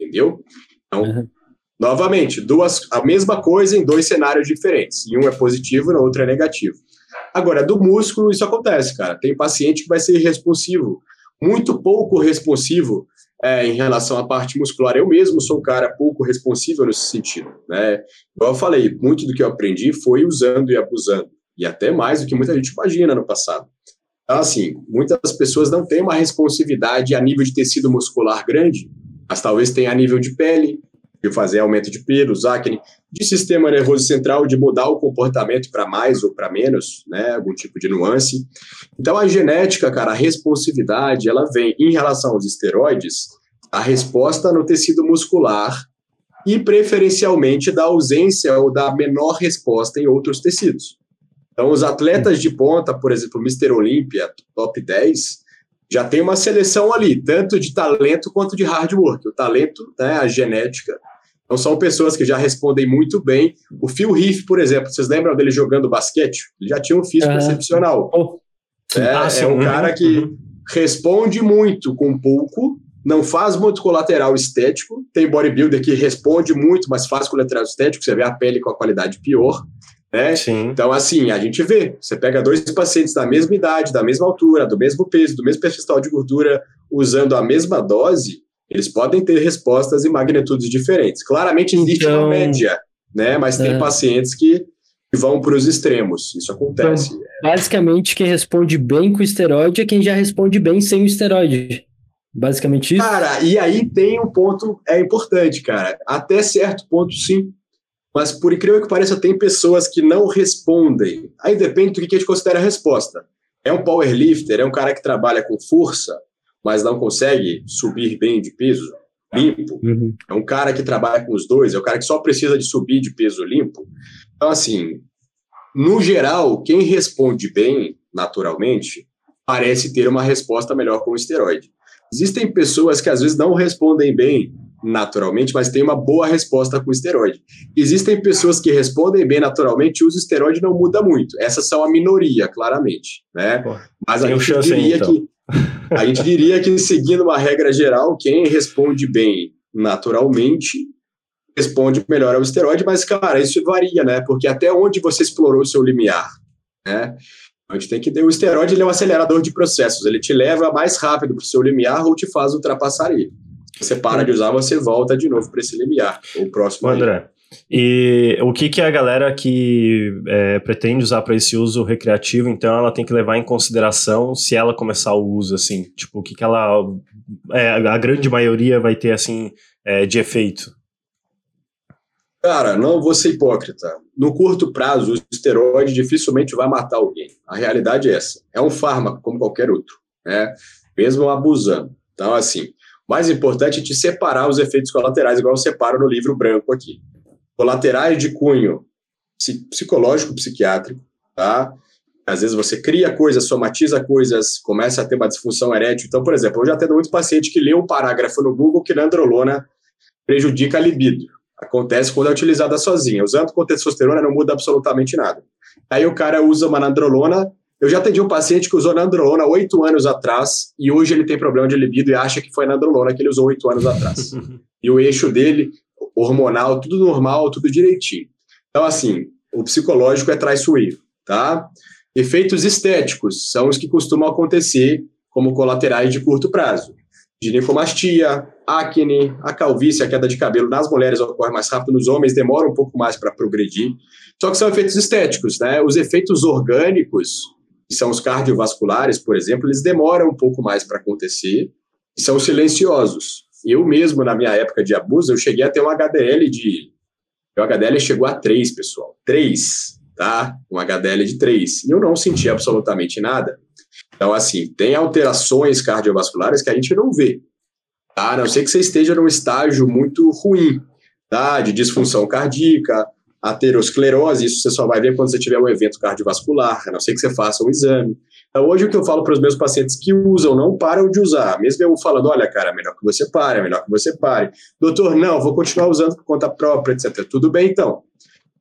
Entendeu? Então, Uhum. novamente, duas, a mesma coisa em dois cenários diferentes. E um é positivo e no outro é negativo. Agora, do músculo, isso acontece, cara. Tem paciente que vai ser responsivo, muito pouco responsivo é, em relação à parte muscular. Eu mesmo sou um cara pouco responsível nesse sentido. Né? Igual eu falei, muito do que eu aprendi foi usando e abusando. E até mais do que muita gente imagina no passado. Então, assim, muitas pessoas não têm uma responsividade a nível de tecido muscular grande, mas talvez tenha a nível de pele, de fazer aumento de pelos, acne, de sistema nervoso central, de mudar o comportamento para mais ou para menos, né, algum tipo de nuance. Então a genética, cara, a responsividade, ela vem em relação aos esteroides, a resposta no tecido muscular e preferencialmente da ausência ou da menor resposta em outros tecidos. Então os atletas de ponta, por exemplo, Mr. Olympia, top 10, já tem uma seleção ali, tanto de talento quanto de hard work. O talento, né, a genética, então são pessoas que já respondem muito bem. O Phil Heath, por exemplo, vocês lembram dele jogando basquete? Ele já tinha um físico Ah. excepcional. Oh, É, é um cara que uhum. responde muito com pouco, não faz muito colateral estético. Tem bodybuilder que responde muito, mas faz colateral estético, você vê a pele com a qualidade pior. Né? Sim. Então, assim, a gente vê. Você pega dois pacientes da mesma idade, da mesma altura, do mesmo peso, do mesmo percentual de gordura, usando a mesma dose, eles podem ter respostas em magnitudes diferentes. Claramente existe Então- uma média, né? Mas tem É. pacientes que vão para os extremos. Isso acontece. basicamente, quem responde bem com o esteroide é quem já responde bem sem o esteroide. Basicamente isso. Cara, e aí tem um ponto é importante, cara. Até certo ponto, sim. Mas, por incrível que pareça, tem pessoas que não respondem. Aí depende do que a gente considera a resposta. É um powerlifter, é um cara que trabalha com força, mas não consegue subir bem de peso limpo. Uhum. É um cara que trabalha com os dois, é o cara que só precisa de subir de peso limpo. Então, assim, no geral, quem responde bem, naturalmente, parece ter uma resposta melhor com o esteroide. Existem pessoas que às vezes não respondem bem naturalmente, mas tem uma boa resposta com esteroide. Existem pessoas que respondem bem naturalmente e o esteroide não muda muito. Essas são a minoria, claramente, né? Pô, mas a gente diria então. que a gente diria que seguindo uma regra geral, quem responde bem naturalmente responde melhor ao esteroide, mas cara, isso varia, né? Porque até onde você explorou o seu limiar, né? A gente tem que ter o esteroide, ele é um acelerador de processos, ele te leva mais rápido para o seu limiar ou te faz ultrapassar ele. Você para de usar, você volta de novo para esse limiar, o próximo. André, e o que, que a galera que é, pretende usar para esse uso recreativo, então ela tem que levar em consideração se ela começar o uso, assim, tipo, o que, que ela. É, a grande maioria vai ter, assim, é, de efeito? Cara, não vou ser hipócrita. No curto prazo, o esteroide dificilmente vai matar alguém. A realidade é essa. É um fármaco, como qualquer outro, né? Mesmo abusando. Então, assim, mais importante é te separar os efeitos colaterais, igual eu separo no livro branco aqui. Colaterais de cunho psicológico, psiquiátrico, tá? Às vezes você cria coisas, somatiza coisas, começa a ter uma disfunção erétil. Então, por exemplo, eu já tenho muito paciente que lê um parágrafo no Google que nandrolona prejudica a libido. Acontece quando é utilizada sozinha. Usando com testosterona não muda absolutamente nada. Aí o cara usa uma nandrolona eu já atendi um paciente que usou nandrolona oito anos atrás e hoje ele tem problema de libido e acha que foi nandrolona que ele usou oito anos atrás. e o eixo dele, hormonal, tudo normal, tudo direitinho. Então, assim, o psicológico é traiçoeiro, tá? Efeitos estéticos são os que costumam acontecer como colaterais de curto prazo. Ginecomastia, acne, a calvície, a queda de cabelo nas mulheres ocorre mais rápido, nos homens demora um pouco mais para progredir. Só que são efeitos estéticos, né? Os efeitos orgânicos, que são os cardiovasculares, por exemplo, eles demoram um pouco mais para acontecer e são silenciosos. Eu mesmo, na minha época de abuso, eu cheguei a ter um HDL de. O HDL chegou a 3, pessoal. 3, tá? Um HDL de 3. E eu não senti absolutamente nada. Então, assim, tem alterações cardiovasculares que a gente não vê. Tá? A não sei que você esteja num estágio muito ruim, tá? De disfunção cardíaca, aterosclerose, isso você só vai ver quando você tiver um evento cardiovascular, a não ser que você faça um exame. Então, hoje o que eu falo para os meus pacientes que usam, não param de usar, mesmo eu falando, olha, cara, melhor que você pare, melhor que você pare. Doutor, não, vou continuar usando por conta própria, etc. Tudo bem, então.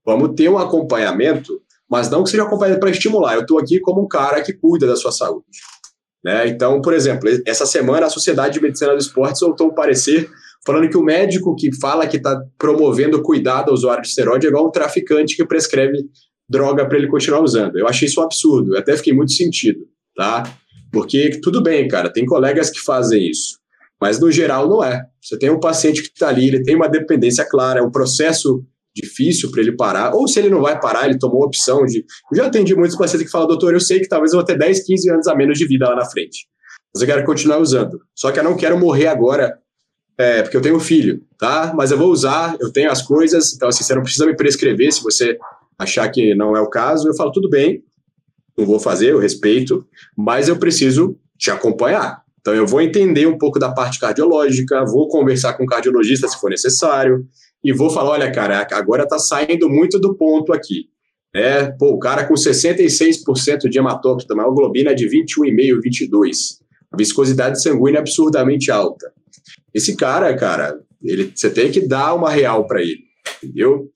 Vamos ter um acompanhamento, mas não que seja acompanhamento para estimular. Eu estou aqui como um cara que cuida da sua saúde. Né? Então, por exemplo, essa semana a Sociedade de Medicina do Esporte soltou um parecer falando que o médico que fala que está promovendo cuidado ao usuário de esteroide é igual um traficante que prescreve droga para ele continuar usando. Eu achei isso um absurdo, eu até fiquei muito sentido, tá? Porque tudo bem, cara, tem colegas que fazem isso, mas no geral não é. Você tem um paciente que está ali, ele tem uma dependência clara, é um processo difícil para ele parar, ou se ele não vai parar, ele tomou a opção de. Eu já atendi muitos pacientes que falam, doutor, eu sei que talvez eu vou ter 10, 15 anos a menos de vida lá na frente, mas eu quero continuar usando. Só que eu não quero morrer agora é, porque eu tenho filho, tá? Mas eu vou usar, eu tenho as coisas, então assim, você não precisa me prescrever se você achar que não é o caso. Eu falo, tudo bem, não vou fazer, eu respeito, mas eu preciso te acompanhar. Então eu vou entender um pouco da parte cardiológica, vou conversar com o cardiologista se for necessário, e vou falar, olha, cara, agora está saindo muito do ponto aqui. É, pô, o cara com 66% de hematócrita, a globina é de 21,5, 22. A viscosidade sanguínea é absurdamente alta. Esse cara, cara, ele, você tem que dar uma real para ele, entendeu?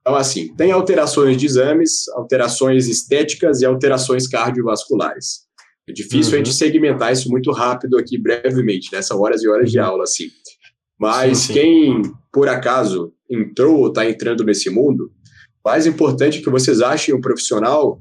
Então, assim, tem alterações de exames, alterações estéticas e alterações cardiovasculares. É difícil uhum. a gente uhum. segmentar isso muito rápido aqui, brevemente, nessas horas e horas de uhum. aula, assim. Mas sim, sim. quem, por acaso, entrou ou está entrando nesse mundo, mais importante que vocês achem um profissional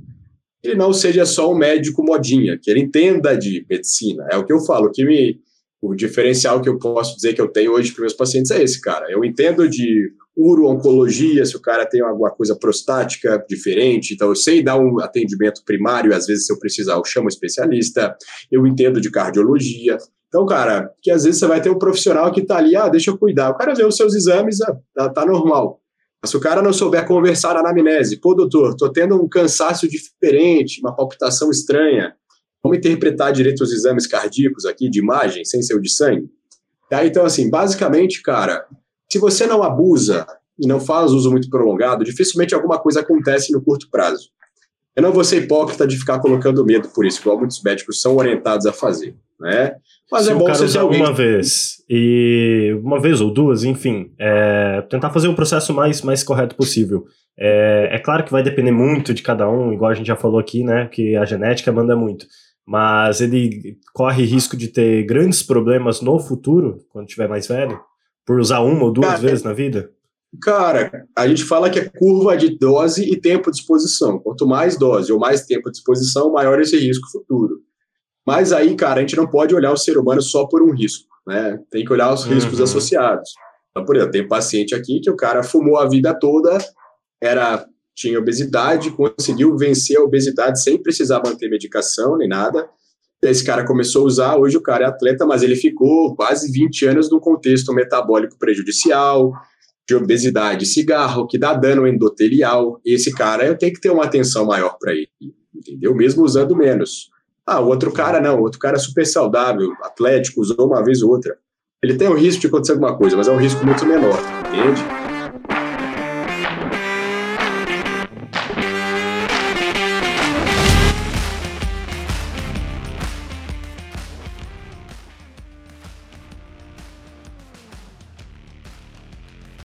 ele não seja só um médico modinha, que ele entenda de medicina. É o que eu falo, que me o diferencial que eu posso dizer que eu tenho hoje para meus pacientes é esse, cara. Eu entendo de uro-oncologia, se o cara tem alguma coisa prostática diferente, então eu sei dar um atendimento primário, às vezes se eu precisar eu chamo especialista, eu entendo de cardiologia. Então, cara, que às vezes você vai ter um profissional que está ali, ah, deixa eu cuidar. O cara vê os seus exames, ah, tá, tá normal. Se o cara não souber conversar na anamnese, pô, doutor, tô tendo um cansaço diferente, uma palpitação estranha, vamos interpretar direito os exames cardíacos aqui, de imagem, sem ser o de sangue? Tá? Então, assim, basicamente, cara, se você não abusa e não faz uso muito prolongado, dificilmente alguma coisa acontece no curto prazo. Eu não vou ser hipócrita de ficar colocando medo por isso, igual muitos médicos são orientados a fazer, né? Mas Se é bom você usar alguém... uma vez e uma vez ou duas, enfim, é, tentar fazer o processo mais, mais correto possível. É, é claro que vai depender muito de cada um, igual a gente já falou aqui, né? Que a genética manda muito. Mas ele corre risco de ter grandes problemas no futuro, quando tiver mais velho, por usar uma ou duas Cara, vezes na vida. Cara, a gente fala que é curva de dose e tempo de exposição. Quanto mais dose ou mais tempo de exposição, maior esse risco futuro. Mas aí, cara, a gente não pode olhar o ser humano só por um risco, né? Tem que olhar os riscos uhum. associados. Então, por exemplo, tem paciente aqui que o cara fumou a vida toda, era tinha obesidade, conseguiu vencer a obesidade sem precisar manter medicação nem nada. Esse cara começou a usar, hoje o cara é atleta, mas ele ficou quase 20 anos num contexto metabólico prejudicial, de obesidade, cigarro, que dá dano endotelial. Esse cara eu tenho que ter uma atenção maior para ele, entendeu? Mesmo usando menos. Ah, o outro cara não, o outro cara é super saudável, atlético, usou uma vez ou outra. Ele tem o risco de acontecer alguma coisa, mas é um risco muito menor, entende?